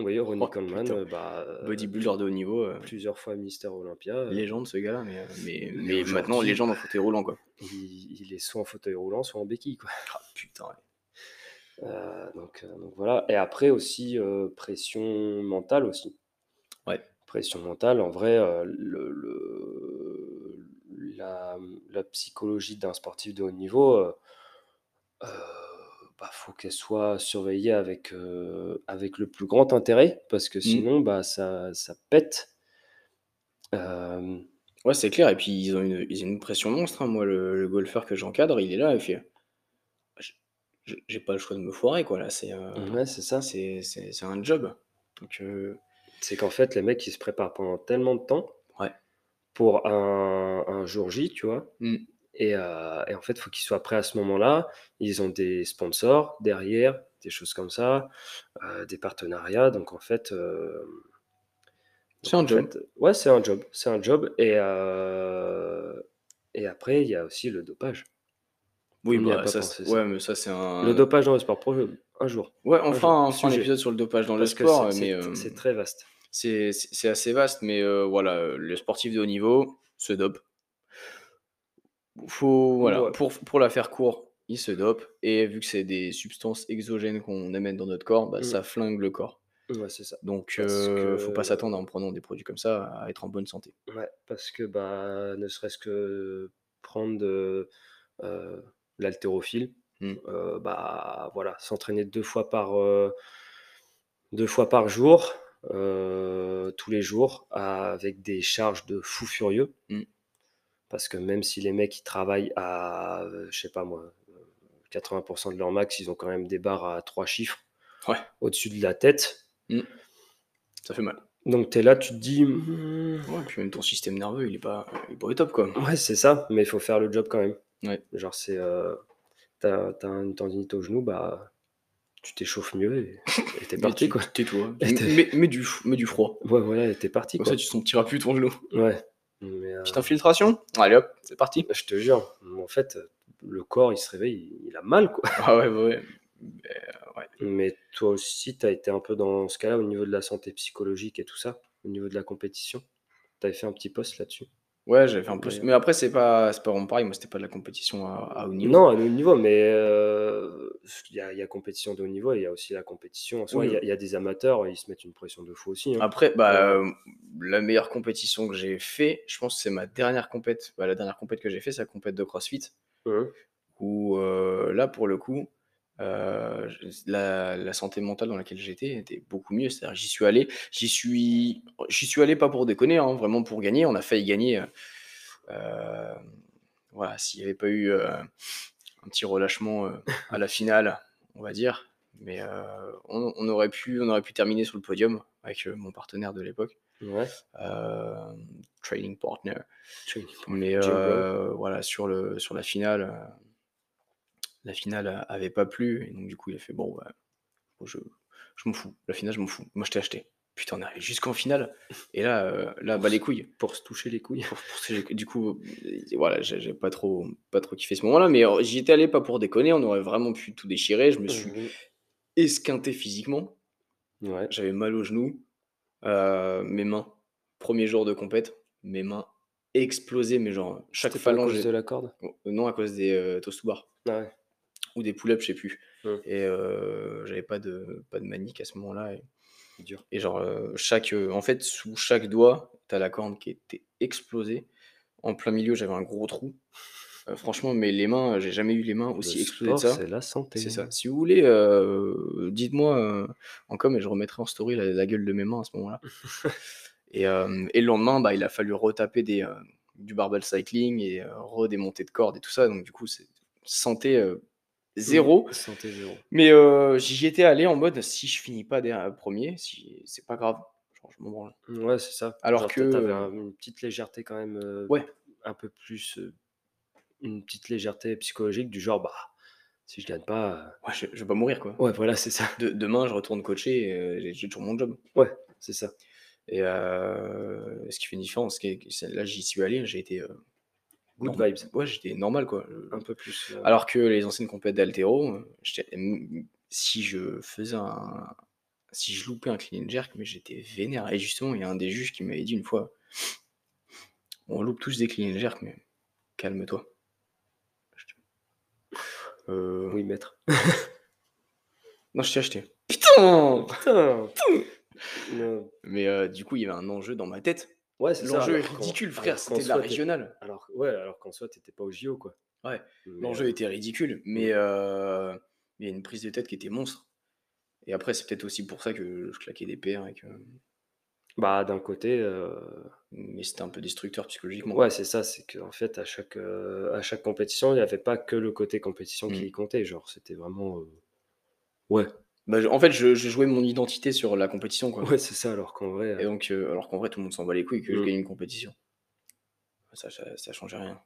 S2: Oui, Ronnie
S1: Oh,
S2: Coleman,
S1: putain.
S2: bah, heu,
S1: bodybuilder de haut niveau, heu,
S2: plusieurs fois Mister Olympia,
S1: légende ce gars-là, mais, mais
S2: mais
S1: mais maintenant légende en fauteuil roulant, quoi.
S2: il il est soit en fauteuil roulant, soit en béquille, quoi.
S1: Ah putain, ouais.
S2: Donc donc voilà et après aussi, pression mentale aussi. Pression mentale, en vrai, heu, le le la, mmh, la psychologie d'un sportif de haut niveau, heu heu, bah, faut qu'elle soit surveillée avec, heu, avec le plus grand intérêt parce que
S1: Mmh.
S2: sinon, bah, ça ça pète.
S1: Ouais, c'est clair et puis ils ont une ils ont une pression monstre, hein. Moi, le le golfeur que j'encadre, il est là, il fait: «J j'ai pas le choix de me foirer, quoi, là, c'est,
S2: ouais, c'est ça.
S1: c'est un job». Donc,
S2: C'est qu'en fait, les mecs, ils se préparent pendant tellement de temps
S1: ouais.
S2: pour un un jour J, tu vois?
S1: Mmh.
S2: Et, heu, et en fait, il faut qu'ils soient prêts à ce moment-là. Ils ont des sponsors derrière, des choses comme ça, heu, des partenariats. Donc en fait, hem,
S1: C'est un job.
S2: fait ouais, c'est un job, c'est un job et après, il y a aussi le dopage.
S1: Oui, bah, ça. ouais, mais ça, c'est un
S2: Le dopage dans le sport pro, un jour,
S1: ouais, on
S2: un
S1: fera un épisode sur le dopage dans le
S2: parce que
S1: sport,
S2: c'est
S1: mais,
S2: c'est très vaste.
S1: c'est assez vaste, mais, heu, voilà, heu, le sportif de haut niveau se dope. Faut voilà,
S2: Ouais.
S1: pour pour la faire court, il se dope et vu que c'est des substances exogènes qu'on amène dans notre corps, bah,
S2: Mmh.
S1: ça flingue le corps.
S2: Ouais, c'est ça.
S1: Donc,
S2: Parce
S1: heu, faut pas
S2: que
S1: s'attendre en prenant des produits comme ça à être en bonne santé.
S2: Ouais, parce que, bah, ne serait-ce que prendre, heu heu, l'haltérophile,
S1: Mmh.
S2: heu, bah, voilà, s'entraîner 2 fois par, heu, 2 fois par jour, heu, tous les jours, avec des charges de fou furieux.
S1: Mmh.
S2: Parce que même si les mecs, ils travaillent à, je sais pas moi, heu, 80% de leur max, ils ont quand même des barres à 3 chiffres
S1: Ouais.
S2: au-dessus de la tête.
S1: Mmh. Ça fait mal.
S2: Donc tu es là, tu te dis.
S1: Ouais, puis même ton système nerveux, il est pas il est pas au top, quoi.
S2: Ouais, c'est ça, mais il faut faire le job quand même.
S1: Ouais.
S2: Genre c'est, heu, tu as tu as une tendinite au genou, bah, tu t'échauffes mieux et et tu es
S1: Mais
S2: parti, quoi.
S1: tais-toi,
S2: Et tu
S1: mets mets du mets du froid.
S2: Ouais, voilà et tu es parti,
S1: Comme
S2: quoi.
S1: ça, tu sentiras plus ton genou.
S2: Ouais, mais heu,
S1: Petite infiltration, allez hop, c'est parti.
S2: je te jure, en fait, le corps, il se réveille, il il a mal, quoi.
S1: Ah ouais, ouais, ouais. Mais
S2: toi aussi, tu as été un peu dans ce cas-là au niveau de la santé psychologique et tout ça? Au niveau de la compétition? Tu avais fait un petit post là-dessus?
S1: Ouais, j'avais fait un post,
S2: Mais
S1: mais après c'est pas c'est pas vraiment pareil, moi c'était pas de la compétition à à haut niveau.
S2: non, à haut niveau, mais heu, il y a y a compétition de haut niveau et il y a aussi la compétition. Il y
S1: Oui.
S2: a il y a des amateurs, ils se mettent une pression de fou aussi, hein.
S1: Après, bah,
S2: Heu,
S1: heu, la meilleure compétition que j'ai fait, je pense que c'est ma dernière compète. Bah, la dernière compète que j'ai fait, c'est la compète de CrossFit
S2: mmh
S1: où, là pour le coup, heu, j la la santé mentale dans laquelle j'étais était beaucoup mieux. C'est-à-dire j'y suis allé j'y suis j'y suis allé pas pour déconner, hein, vraiment pour gagner. On a failli gagner, heu, hem, voilà, s'il y avait pas eu, heu, un petit relâchement, à la finale, on va dire. Mais, on on aurait pu on aurait pu terminer sur le podium avec, mon partenaire de l'époque,
S2: Ouais,
S1: hem, training partner. Mais, voilà, sur le sur la finale, la finale, avait pas plu et donc du coup, il a fait: «Bon, bah, moi je je m'en fous, la finale, je m'en fous. Moi, je t'ai acheté». Putain, on est arrivé jusqu'en finale et là, heu, là, bah, les couilles.
S2: pour se toucher les couilles.
S1: Pour pour ce du coup, heu, voilà, j'ai pas trop pas trop kiffé ce moment-là, mais, heu, j'y étais allé pas pour déconner, on aurait vraiment pu tout déchirer. Je me suis
S2: Mmh
S1: esquinté physiquement,
S2: Ouais.
S1: j'avais mal aux genoux, mes mains, premier jour de compète, mes mains explosées, mais genre, chaque
S2: pas à cause
S1: phalange
S2: de la corde?
S1: Oh, non, à cause des, heu, toast to bar
S2: Ah ouais.
S1: Ou des pull-ups, je sais plus
S2: Mmh.
S1: et heu, j'avais pas de pas de manique à ce moment-là et
S2: Dur.
S1: et genre, heu, chaque, heu, en fait, sous chaque doigt, tu as la corne qui était explosée. En plein milieu, j'avais un gros trou. Heu, franchement, mais les mains, j'ai jamais eu les mains
S2: Le
S1: aussi explosées
S2: sport,
S1: ça.
S2: c'est la
S1: C'est ça.
S2: santé.
S1: Si vous voulez, dites-moi, en com et je remettrai en story la la gueule de mes mains à ce moment-là et et le lendemain, bah, il a fallu retaper des, du barbell cycling et redémonter de cordes et tout ça donc du coup, c'est santé, heu. 0
S2: Santé 0.
S1: mais heu, j'y étais allé en mode: «Si je finis pas der 1 si c'est pas grave, genre je m'en branle».
S2: Ouais, c'est ça.
S1: Alors
S2: Genre
S1: que,
S2: tu as tu avais
S1: heu
S2: un une petite légèreté quand même, heu,
S1: ouais,
S2: un peu plus, heu, une petite légèreté psychologique du genre: «Bah, si je gagne pas,
S1: ouais, je je vais pas mourir, quoi.
S2: heu» ouais, voilà, c'est ça.
S1: De demain, je retourne coacher et j'ai toujours mon job
S2: Ouais, c'est ça.
S1: et ce qui fait une différence, c'est là, j'y suis allé, j'ai été,
S2: Good vibes,
S1: ouais, j'étais normal, quoi, heu,
S2: un peu plus, heu
S1: alors que les anciennes compètes j'étais m si je faisais un si je loupais un clean and jerk, mais j'étais vénère et justement, il y a un des juges qui m'avait dit une fois: «On loupe tous des clean and jerk, mais calme-toi».
S2: Oui, maître.
S1: non, je t'ai acheté. Putain!
S2: Putain!
S1: Mais du coup, il y avait un enjeu dans ma tête.
S2: Ouais, c'est ça,
S1: L'enjeu est ridicule, frère, c'était de la régionale.
S2: alors ouais, alors qu'en soi, tu étais pas aux JO, quoi.
S1: Ouais,
S2: Mais
S1: l'enjeu
S2: heu,
S1: était ridicule, mais heu, il y a une prise de tête qui était monstre et après, c'est peut-être aussi pour ça que je claquais des paires et que
S2: bah, d'un côté, heu,
S1: mais c'était un peu destructeur psychologiquement.
S2: ouais, c'est ça, c'est qu'en fait, à chaque, heu, à chaque compétition, il y avait pas que le côté compétition
S1: Mmh.
S2: qui comptait, genre, c'était vraiment, ouais,
S1: Bah, en fait, je je jouais mon identité sur la compétition, quoi
S2: ouais, c'est ça, alors qu'en vrai,
S1: et
S2: heu,
S1: donc heu, alors qu'en vrai, tout le monde s'en bat les couilles que je
S2: mmh,
S1: gagne une compétition. Ça ça ça changeait rien.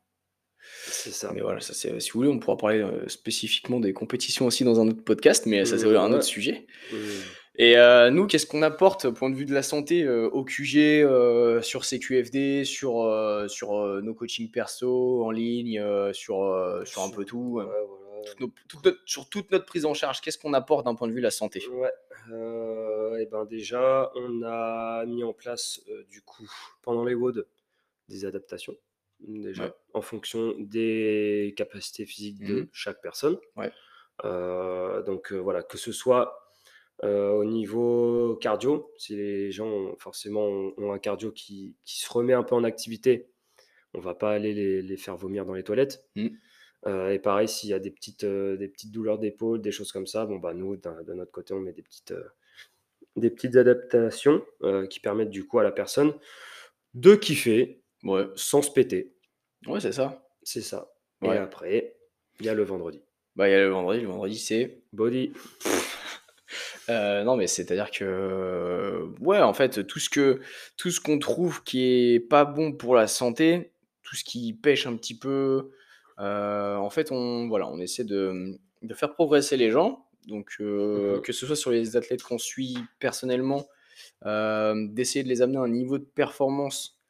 S2: c'est ça.
S1: Mais voilà, ça c'est si vous voulez, on pourra parler, heu, spécifiquement des compétitions aussi dans un autre podcast, mais ça, c'est
S2: Mmh,
S1: un
S2: ouais,
S1: autre sujet.
S2: mmh.
S1: Et nous, qu'est-ce qu'on apporte au point de vue de la santé, au QG, sur CQFD, sur, sur, nos coachings perso, en ligne, sur, sur un peu tout,
S2: ouais, voilà,
S1: toutes nos toute notre sur toute notre prise en charge, qu'est-ce qu'on apporte d'un point de vue de la santé?
S2: ouais, et ben, déjà, on a mis en place, heu, du coup, pendant les WOD, des adaptations,
S1: Ouais.
S2: déjà, en fonction des capacités physiques
S1: Mmh
S2: de chaque personne.
S1: Ouais.
S2: Heu, donc voilà, que ce soit, au niveau cardio, si les gens ont forcément ont ont un cardio qui qui se remet un peu en activité, on va pas aller les les faire vomir dans les toilettes.
S1: Mmh.
S2: Heu et pareil, s'il y a des petites, heu, des petites douleurs d'épaule, des choses comme ça, bon, bah, nous, de notre côté, on met des petites, heu, des petites adaptations, qui permettent du coup à la personne de kiffer
S1: Ouais.
S2: sans se péter.
S1: Ouais, c'est ça.
S2: C'est ça et après, il y a le vendredi.
S1: Bah, il y a le vendredi, le vendredi, c'est
S2: Body
S1: non, mais c'est-à-dire que, ouais, en fait, tout ce que tout ce qu'on trouve qui est pas bon pour la santé, tout ce qui pêche un petit peu, heu, en fait, on voilà, on essaie de, de faire progresser les gens. Donc, heu,
S2: Mmh
S1: que ce soit sur les athlètes qu'on suit personnellement, hem, d'essayer de les amener à un niveau de performance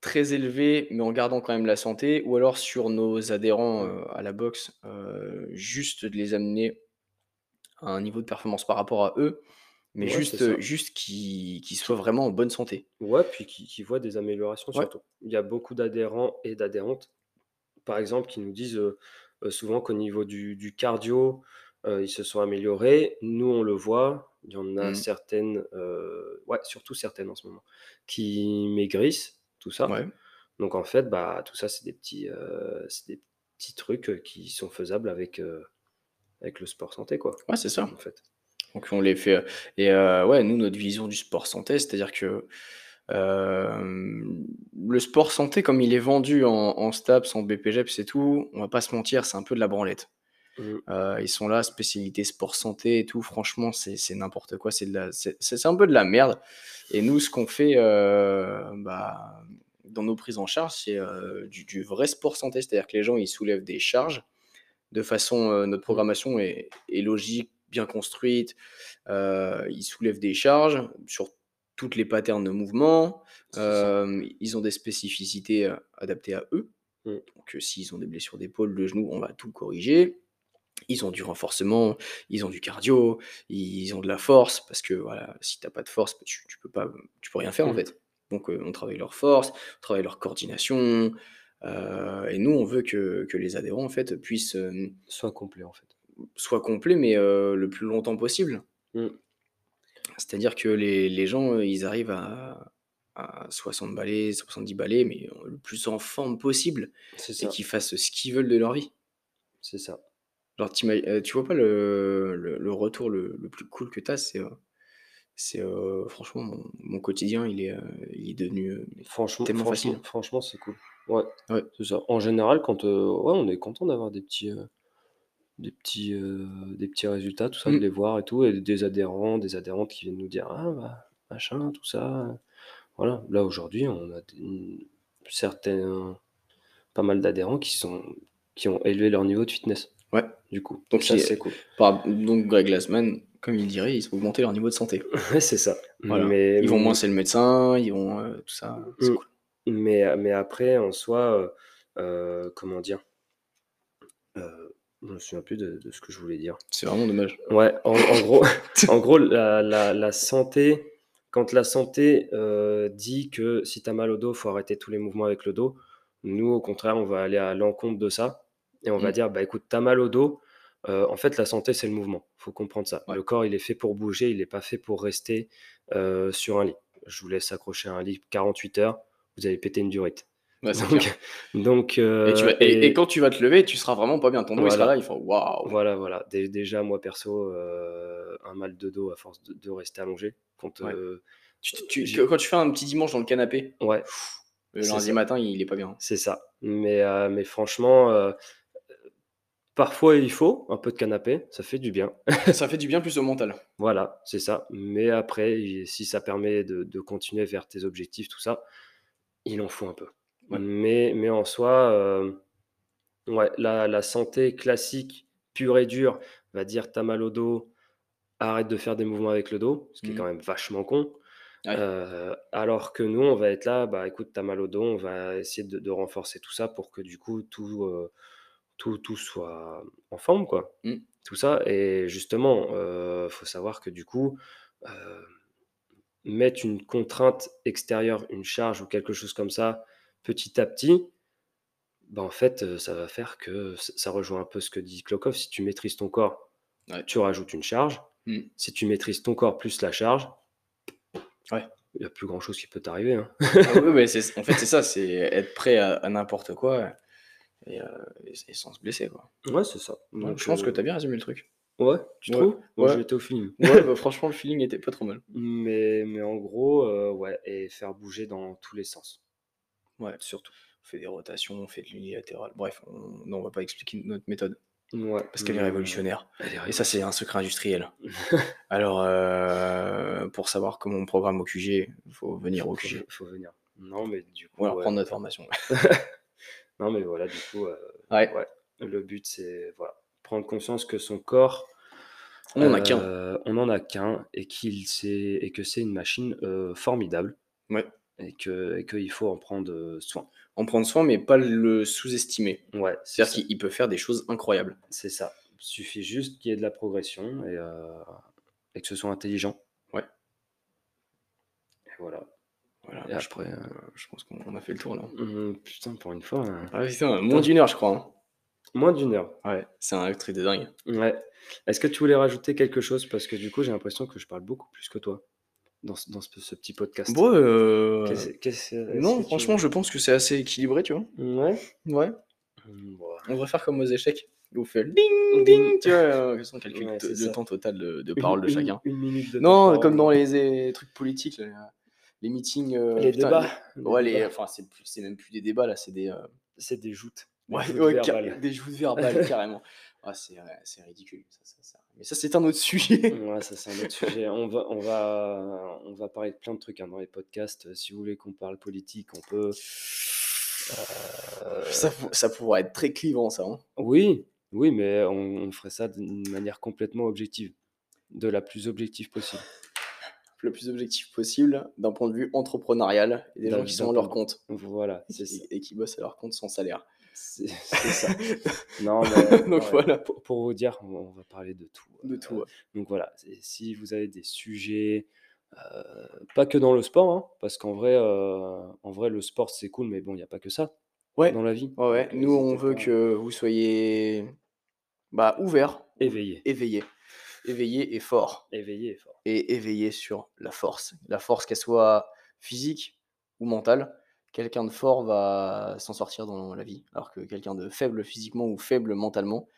S1: très élevé, mais en gardant quand même la santé ou alors sur nos adhérents, heu, à la boxe, juste de les amener à un niveau de performance par rapport à eux, mais
S2: Ouais,
S1: juste, juste qu'ils qu'ils soient vraiment en bonne santé.
S2: ouais, puis qui qui voient des améliorations
S1: Ouais.
S2: surtout. Il y a beaucoup d'adhérents et d'adhérentes, par exemple, qui nous disent, souvent qu'au niveau du du cardio, ils se sont améliorés. Nous, on le voit, il y en a
S1: Mmh.
S2: certaines, ouais, surtout certaines en ce moment, qui maigrissent, tout ça.
S1: Ouais.
S2: Donc en fait, bah, tout ça, c'est des petits, des petits trucs, qui sont faisables avec, avec le sport santé, quoi,
S1: Ouais, c'est ça.
S2: en fait.
S1: Donc on les fait, et ouais, nous, notre vision du sport santé, c'est-à-dire que, le sport santé comme il est vendu en en STAPS, en BPJEPS et tout, on va pas se mentir, c'est un peu de la branlette.
S2: Mmh.
S1: Heu, ils sont là, spécialité sport santé et tout, franchement, c'est n'importe quoi, c'est un peu de la merde et nous, ce qu'on fait, bah, dans nos prises en charge, c'est, du du vrai sport santé. C'est-à-dire que les gens, ils soulèvent des charges de façon, notre programmation est est logique, bien construite, ils soulèvent des charges sur toutes les patterns de mouvement, hem, ils ont des spécificités, heu, adaptées à eux.
S2: Mmh.
S1: Donc, heu, s'ils ont des blessures d'épaule, de genoux, on va tout corriger. Ils ont du renforcement, ils ont du cardio, ils ont de la force parce que, voilà, si tu as pas de force, tu tu peux pas, tu peux rien faire, en
S2: Mmh.
S1: fait. Donc, on travaille leur force, on travaille leur coordination, et nous, on veut que que les adhérents, en fait, puissent, hem,
S2: Soit complet, en fait.
S1: soient complets, mais, le plus longtemps possible.
S2: Mmh.
S1: C'est-à-dire que les les gens, heu, ils arrivent à à 60 balais, 70 balais, mais, le plus en forme possible
S2: C'est
S1: et qu'ils fassent ce qu'ils veulent de leur vie.
S2: c'est ça.
S1: Genre tu heu, tu vois pas le le le retour le le plus cool que tu as, c'est, heu c'est, franchement mon mon quotidien il est, il est devenu,
S2: Franchement
S1: tellement
S2: franchement
S1: facile.
S2: franchement, c'est cool. Ouais,
S1: Ouais.
S2: c'est ça. En général, quand, ouais, on est content d'avoir des petits, des petits, heu, des petits résultats, tout ça, de
S1: Mmh.
S2: les voir et tout et des adhérents, des adhérentes qui viennent nous dire: «Ah bah, machin, tout ça», voilà. Là, aujourd'hui, on a des certains pas mal d'adhérents qui sont qui ont élevé leur niveau de fitness,
S1: Ouais.
S2: du coup
S1: Donc
S2: ça,
S1: il
S2: c'est cool.
S1: par donc Greg Glassman, comme il dirait, ils ont augmenté leur niveau de santé.
S2: Ouais, c'est ça.
S1: Voilà.
S2: Mais
S1: Ils vont moins chez le médecin, ils vont, heu, tout ça, c'est
S2: Mmh.
S1: cool.
S2: Mais mais après en soi, heu, comment dire? Je me souviens plus de de ce que je voulais dire.
S1: C'est vraiment dommage.
S2: Ouais, en en gros en gros la la la santé quand la santé, heu, dit que si tu as mal au dos, faut arrêter tous les mouvements avec le dos. Nous, au contraire, on va aller à l'encontre de ça et on va
S1: Mmh.
S2: dire: «Bah, écoute, tu as mal au dos, heu, en fait, la santé, c'est le mouvement». Faut comprendre ça.
S1: Ouais.
S2: Le corps, il est fait pour bouger, il est pas fait pour rester, heu, sur un lit. Je vous laisse accrocher à un lit 48 heures, vous allez péter une durite.
S1: Clair.
S2: Donc donc
S1: Et tu vas
S2: heu
S1: et et
S2: et
S1: quand tu vas te lever, tu seras vraiment pas bien. Ton dos, il sera là, il fera: «Waouh!»
S2: Voilà, voilà. Dé déjà, moi perso, heu, un mal de dos à force de de rester allongé quand,
S1: Ouais.
S2: heu,
S1: Tu quand tu fais un petit dimanche dans le canapé,
S2: ouais,
S1: le lundi
S2: ça,
S1: matin, il est pas bien.
S2: c'est ça. Mais, mais franchement, parfois il faut un peu de canapé, ça fait du bien.
S1: Ça fait du bien plus au mental.
S2: Voilà, c'est ça. Mais après, si ça permet de de continuer vers tes objectifs, tout ça, il en faut un peu.
S1: Ouais.
S2: Mais mais en soi, hem, ouais, la la santé classique, pure et dure, va dire: «Tu as mal au dos, arrête de faire des mouvements avec le dos», ce qui est
S1: Mmh.
S2: quand même vachement con.
S1: Ouais.
S2: Heu, alors que nous, on va être là, bah, écoute, tu as mal au dos, on va essayer de de renforcer tout ça pour que du coup tout, heu, tout tout soit en forme, quoi.
S1: Mmh.
S2: Tout ça et justement, heu, faut savoir que du coup, mettre une contrainte extérieure, une charge ou quelque chose comme ça, petit à petit, bah, en fait, heu, ça va faire que ça rejoint un peu ce que dit Klokov, si tu maîtrises ton corps,
S1: Ouais.
S2: tu rajoutes une charge.
S1: Mmh.
S2: Si tu maîtrises ton corps plus la charge,
S1: Ouais.
S2: il y a plus grand chose qui peut t'arriver, hein.
S1: Ah oui, mais c'est en fait, c'est ça, c'est être prêt à à n'importe quoi et heu et sans se blesser, quoi.
S2: Ouais, c'est ça.
S1: Je pense que
S2: heu,
S1: tu as bien résumé le truc.
S2: ouais, tu
S1: Ouais,
S2: trouves? Moi, été au feeling.
S1: ouais, bah, franchement, le feeling était pas trop mal.
S2: Mais mais en gros, ouais et faire bouger dans tous les sens,
S1: Ouais.
S2: surtout.
S1: On fait des rotations, on fait de l'unilatéral. Bref, on on va pas expliquer notre méthode.
S2: Ouais,
S1: parce qu'elle est révolutionnaire. Et ça, c'est un secret industriel. Alors, heu, pour savoir comment on programme au QG, il faut venir au QG.
S2: faut venir. Non, mais du coup,
S1: Ou alors
S2: ouais.
S1: prendre notre formation.
S2: Non, mais voilà, du coup, heu,
S1: Ouais.
S2: le but, c'est, voilà, prendre conscience que son corps,
S1: On en a qu'un.
S2: heu, on en a qu'un et qu'il et que c'est une machine, formidable
S1: Ouais.
S2: Et que qu'il faut en prendre, heu, soin.
S1: En prendre soin, mais pas le sous-estimer.
S2: Ouais, c'est
S1: C'est-à-dire qu'il il peut faire des choses incroyables.
S2: C'est ça. Suffit juste qu'il y ait de la progression et et que ce soit intelligent.
S1: Ouais.
S2: Et voilà.
S1: Voilà,
S2: Et
S1: je
S2: après, heu,
S1: je pense qu'on on a fait le tour là.
S2: Mmh, putain, pour une fois, heu
S1: Ah putain, moins d'une heure, je crois, hein.
S2: Moins d'une heure.
S1: Ouais, c'est un truc de dingue.
S2: Ouais. Est-ce que tu voulais rajouter quelque chose? Parce que du coup, j'ai l'impression que je parle beaucoup plus que toi dans ce dans ce ce petit podcast.
S1: Bon,
S2: est-ce
S1: non, franchement, je pense que c'est assez équilibré, tu vois?
S2: Ouais?
S1: Ouais.
S2: Mmh,
S1: On devrait faire comme aux échecs. Où on fait le ding
S2: Ding.
S1: tu vois? Heu, comme ça, on calcule
S2: Ouais,
S1: t
S2: c'est
S1: le
S2: ça.
S1: temps total de de parole de chacun.
S2: une minute de
S1: Non, comme dans les trucs politiques, les meetings, heu,
S2: Les
S1: putain,
S2: débats,
S1: les ouais, les enfin, c'est même plus des débats là, c'est des,
S2: C'est des joutes. Des
S1: ouais,
S2: joutes
S1: ouais, ca
S2: verbales.
S1: des joutes verbales carrément. Ah, c'est ridicule, ça ça ça mais ça, c'est un autre sujet.
S2: Ouais, ça, c'est un autre sujet. On va on va on va parler de plein de trucs, hein, dans les podcasts. Si vous voulez qu'on parle politique, on peut. Heu
S1: Ça pour ça pourrait être très clivant ça, hein.
S2: Oui, oui, mais on on ferait ça d'une manière complètement objective, de la plus objective possible.
S1: Le plus objectif possible, d'un point de vue entrepreneurial et des gens qui sont à leur compte
S2: Voilà,
S1: et et qui bossent à leur compte sans salaire.
S2: C'est ça. Non, mais
S1: Donc
S2: ouais,
S1: voilà.
S2: pour pour vous dire, on on va parler de tout,
S1: De tout, ouais.
S2: donc voilà, si vous avez des sujets, heu, pas que dans le sport, hein, parce qu'en vrai, heu, en vrai, le sport, c'est cool, mais bon, il y a pas que ça
S1: Ouais,
S2: dans la vie,
S1: ouais, Nous, on veut
S2: pas.
S1: que vous soyez, bah, ouverts,
S2: Éveillés.
S1: éveillés, éveillés et forts
S2: Éveillés et forts.
S1: et éveillés sur la force. La force, qu'elle soit physique ou mentale, quelqu'un de fort va s'en sortir dans la vie, alors que quelqu'un de faible physiquement ou faible mentalement,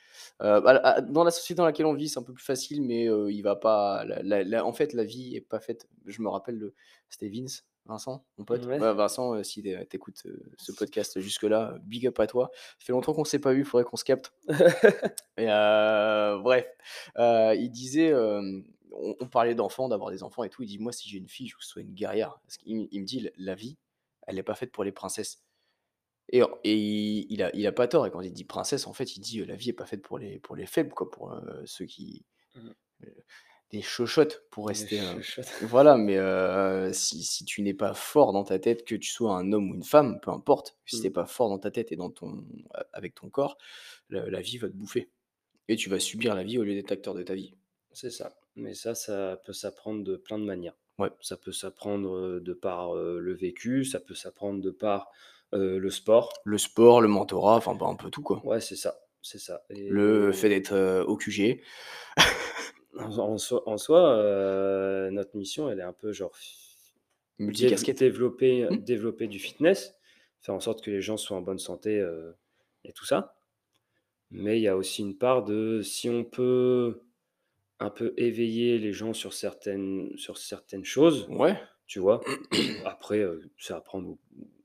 S1: heu, bah, dans la société dans laquelle on vit, c'est un peu plus facile, mais heu, il va pas la la la en fait, la vie est pas faite je me rappelle de c'était Vince, Vincent, mon pote.
S2: Ouais.
S1: Ouais, Vincent, heu, si tu é tu écoutes, heu, ce podcast jusque-là, big up à toi. Ça fait longtemps qu'on s'est pas vu, faudrait qu'on se capte. Et bref, il disait, on on parlait d'enfants, d'avoir des enfants et tout, il dit: «Moi, si j'ai une fille, je veux que ce soit une guerrière». Parce il me dit: «La la vie, elle est pas faite pour les princesses». Et il il a il a pas tort et quand il dit princesse, en fait, il dit, heu: «La vie est pas faite pour les pour les faibles, quoi, pour, heu, ceux qui,
S2: Mmh.
S1: heu, des chochottes pour
S2: Des
S1: rester, heu»
S2: chochottes.
S1: voilà, mais si si tu n'es pas fort dans ta tête, que tu sois un homme ou une femme, peu importe, si tu es
S2: Mmh.
S1: pas fort dans ta tête et dans ton avec ton corps, le la vie va te bouffer et tu vas subir la vie au lieu d'être acteur de ta vie.
S2: C'est ça, mais ça, ça peut s'apprendre de plein de manières.
S1: Ouais.
S2: Ça peut s'apprendre, de par, le vécu, ça peut s'apprendre de par, le sport.
S1: Le sport, le mentorat, enfin, bah, un peu tout, quoi.
S2: Ouais, c'est ça, c'est ça et
S1: Le fait d'être, au QG.
S2: en en soi en soi, heu, notre mission, elle est un peu genre
S1: Multicasquette.
S2: développer,
S1: Mmh.
S2: développer du fitness, faire en sorte que les gens soient en bonne santé, et tout ça. Mais il y a aussi une part de si on peut un peu éveiller les gens sur certaines sur certaines choses,
S1: Ouais.
S2: tu vois? Après, heu, c'est à prendre ou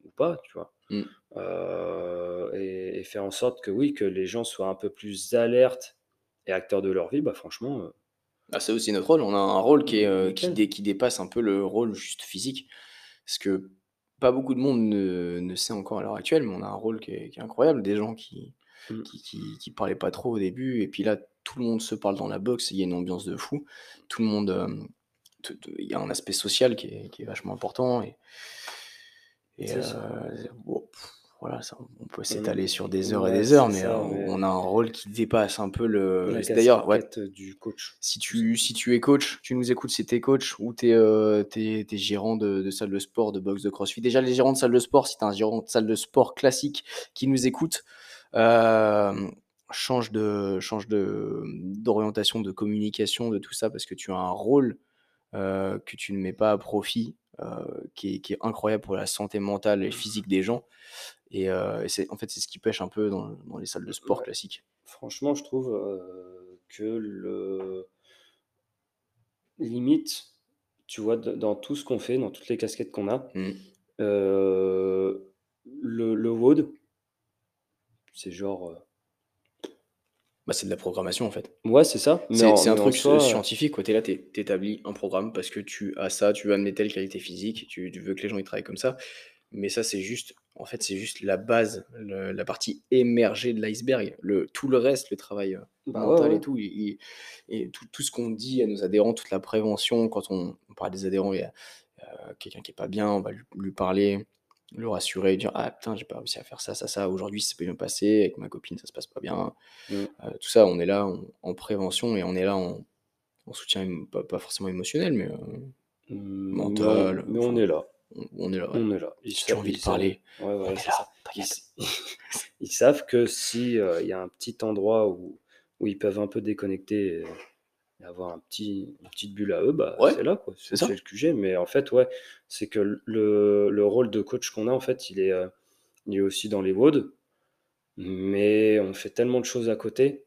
S2: ou pas, tu vois?
S1: Mmh.
S2: Heu et et faire en sorte que oui, que les gens soient un peu plus alertes et acteurs de leur vie, bah, franchement, heu
S1: Ah, c'est aussi notre rôle. On a un rôle qui est, heu, qui dé qui dépasse un peu le rôle juste physique. Parce que pas beaucoup de monde ne ne sait encore à l'heure actuelle, mais on a un rôle qui est qui est incroyable. Des gens qui qui qui qui parlaient pas trop au début et puis là, tout le monde se parle dans la boxe, il y a une ambiance de fou. Tout le monde, te il y a un aspect social qui est qui est vachement important et bon, voilà, ça, on peut s'étaler sur des heures et des heures,
S2: c'est
S1: mais,
S2: ça,
S1: heu,
S2: mais
S1: on a un rôle qui dépasse un peu le d'ailleurs ouais,
S2: du coach.
S1: si tu si tu es coach, tu nous écoutes, si tu es coach ou tu es, heu, tu es tu es gérant de de salle de sport, de boxe, de crossfit. Déjà les gérants de salle de sport, si tu es un gérant de salle de sport classique qui nous écoute, change de change de, d'orientation, de communication, de tout ça parce que tu as un rôle, heu, que tu ne mets pas à profit, heu, qui est qui est incroyable pour la santé mentale et physique des gens et heu, et c'est en fait, c'est ce qui pêche un peu dans dans les salles de sport
S2: Ouais.
S1: classiques.
S2: Franchement, je trouve, que le limite, tu vois, dans tout ce qu'on fait, dans toutes les casquettes qu'on a,
S1: Mmh.
S2: le le WOD c'est genre,
S1: Bah, c'est de la programmation, en fait.
S2: Ouais, c'est ça,
S1: C'est un truc,
S2: soi,
S1: scientifique, quoi. Tu es là, tu établis un programme parce que tu as ça, tu veux amener telle qualité physique, tu tu veux que les gens, ils travaillent comme ça. Mais ça, c'est juste en fait, c'est juste la base, le la partie émergée de l'iceberg. Le tout le reste, le travail, heu,
S2: Bah, ouais,
S1: mental et tout, et tout tout ce qu'on dit à nos adhérents, toute la prévention, quand on on parle des adhérents, il y a, heu, quelqu'un qui est pas bien, on va lui lui parler, le rassurer, dire: «Ah putain, j'ai pas réussi à faire ça, ça, ça, aujourd'hui, ça pas bien passé, avec ma copine, ça se passe pas bien».
S2: Mmh.
S1: Heu, tout ça, on est là en en prévention et on est là en en soutien pas pas forcément émotionnel, mais, heu,
S2: Mmh,
S1: mental,
S2: mais on est là.
S1: on on est là, ouais.
S2: On est là. Ils
S1: Si tu as
S2: sa
S1: envie de parler,
S2: ouais,
S1: on
S2: ouais,
S1: est
S2: c'est
S1: là,
S2: ça. Ils savent que si, heu, il y a un petit endroit où où ils peuvent un peu déconnecter et avoir un petit une petite bulle à eux, bah,
S1: Ouais,
S2: c'est là, quoi.
S1: c'est
S2: C'est le QG, mais en fait, ouais, c'est que le le rôle de coach qu'on a, en fait, il est, heu, il est aussi dans les WOD, mais on fait tellement de choses à côté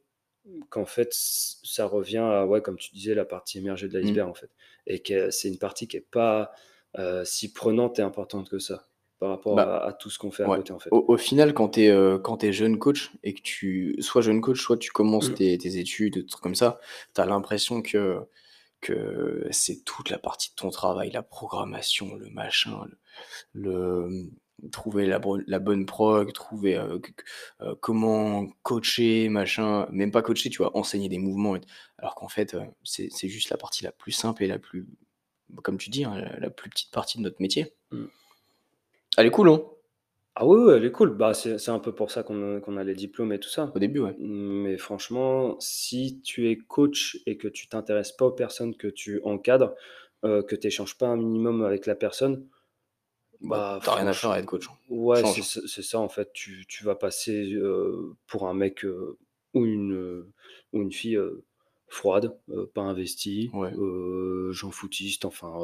S2: qu'en fait, ça revient à, ouais, comme tu disais, la partie émergée de
S1: Mmh.
S2: l'iceberg, en fait et que c'est une partie qui est pas, heu, si prenante et importante que ça, par rapport
S1: Bah,
S2: à à tout ce qu'on fait à
S1: ouais.
S2: côté, en fait.
S1: Au au final, quand tu es, es jeune coach et que tu soit jeune coach, soit tu commences
S2: Mmh.
S1: tes tes études, des trucs comme ça, tu as l'impression que que c'est toute la partie de ton travail, la programmation, le machin, le le, trouver la bonne prog, trouver, q heu, comment coacher, machin, même pas coacher, tu vois? Enseigner des mouvements alors qu'en fait, c'est juste la partie la plus simple et la plus comme tu dis, hein, la la plus petite partie de notre métier.
S2: Mmh.
S1: Elle est cool, hein?
S2: Ah oui, oui, elle est cool. Bah, c'est c'est un peu pour ça qu'on a qu'on a les diplômes et tout ça.
S1: Au début, ouais.
S2: Mais franchement, si tu es coach et que tu t'intéresses pas aux personnes que tu encadres, heu, que tu échanges pas un minimum avec la personne,
S1: Bah,
S2: bah,
S1: tu as rien à faire à être coach, hein.
S2: ouais, c'est ç c'est ça, en fait. Tu tu vas passer, heu, pour un mec, heu, ou une, ou une fille, froide, pas investie,
S1: Ouais.
S2: heu, gens foutistes, enfin,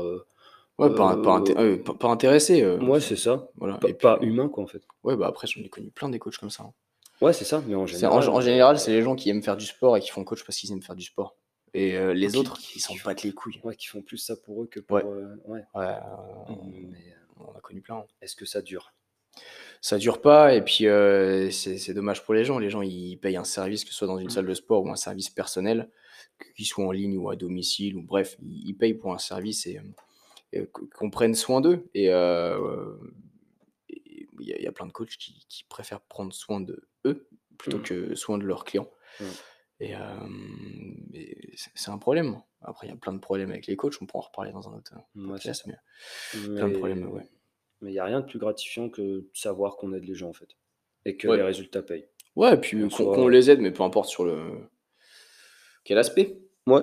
S1: Ouais, pas in pas inté
S2: heu,
S1: heu, pas pas intéressé, heu,
S2: mouais,
S1: enfin,
S2: c'est ça.
S1: voilà et puis
S2: pas humain, quoi, en fait.
S1: ouais, bah, après j'en ai connu plein des coachs comme ça, hein.
S2: Ouais, c'est ça, mais en général,
S1: en
S2: heu
S1: général, c'est les gens qui aiment faire du sport et qui font coach parce qu'ils aiment faire du sport et les
S2: qui
S1: autres,
S2: qui
S1: ils s'en battent les couilles.
S2: ouais, qui font plus ça pour eux que
S1: Ouais.
S2: pour, heu ouais.
S1: Ouais,
S2: Mmh,
S1: on
S2: mais
S1: on en a connu plein, hein.
S2: est-ce que ça dure?
S1: Ça dure pas et puis, c'est dommage pour les gens. Les gens, ils payent un service, que ce soit dans une
S2: Mmh.
S1: salle de sport ou un service personnel, qu'il soit en ligne ou à domicile ou bref, ils ils payent pour un service et qu'on prenne soin d'eux et et il y a il y a plein de coachs qui qui préfèrent prendre soin d'eux plutôt
S2: Mmh.
S1: que soin de leurs clients
S2: Mmh.
S1: et et c'est un problème. Après, il y a plein de problèmes avec les coachs, on pourra en reparler dans un autre, podcast,
S2: ça.
S1: mais plein de problèmes, ouais.
S2: mais il y a rien de plus gratifiant que de savoir qu'on aide les gens, en fait et que
S1: Ouais.
S2: les résultats payent.
S1: Ouais et puis qu'on les aide, mais peu importe sur le quel aspect.
S2: Mouais,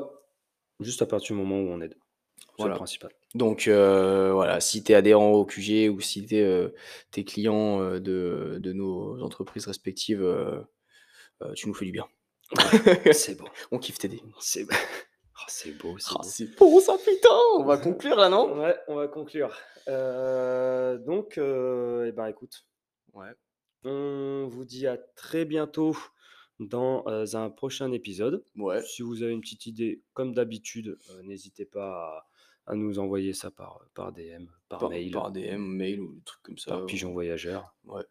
S2: juste à partir du moment où on aide. C'est le principal.
S1: Donc heu, voilà, si tu es adhérent au QG ou si tu es, es client, heu, de de nos entreprises respectives, tu nous fais du bien.
S2: Ouais, c'est beau.
S1: On kiffe t'aider.
S2: C'est oh, c'est beau, c'est
S1: Ah,
S2: beau.
S1: c'est beau ça, putain! On va conclure là, non?
S2: Ouais, on va conclure. Donc et ben, écoute
S1: Ouais.
S2: on vous dit à très bientôt dans, un prochain épisode.
S1: Ouais.
S2: Si vous avez une petite idée, comme d'habitude, n'hésitez pas à nous envoyer ça par, heu, par DM, par
S1: Par
S2: mail
S1: par DM, mail ou des trucs comme ça,
S2: par pigeon voyageur.
S1: ouais.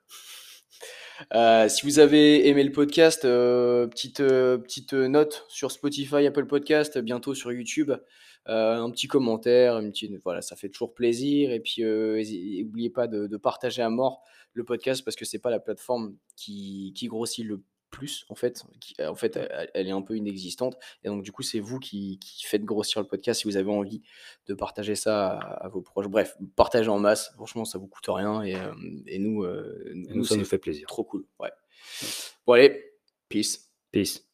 S1: Heu, si vous avez aimé le podcast, heu, petite, petite, note sur Spotify, Apple Podcast, bientôt sur YouTube, un petit commentaire, une petite voilà, ça fait toujours plaisir et puis, heu, hési oubliez pas de de partager à mort le podcast parce que c'est pas la plateforme qui qui grossit le plus en fait, qui en fait, elle elle est un peu inexistante et donc du coup, c'est vous qui qui faites grossir le podcast si vous avez envie de partager ça à à vos proches. Bref, partagez en masse, franchement, ça vous coûte rien et et nous,
S2: Et nous,
S1: nous,
S2: ça nous fait plaisir.
S1: trop cool, ouais. Bon allez, peace.
S2: Peace.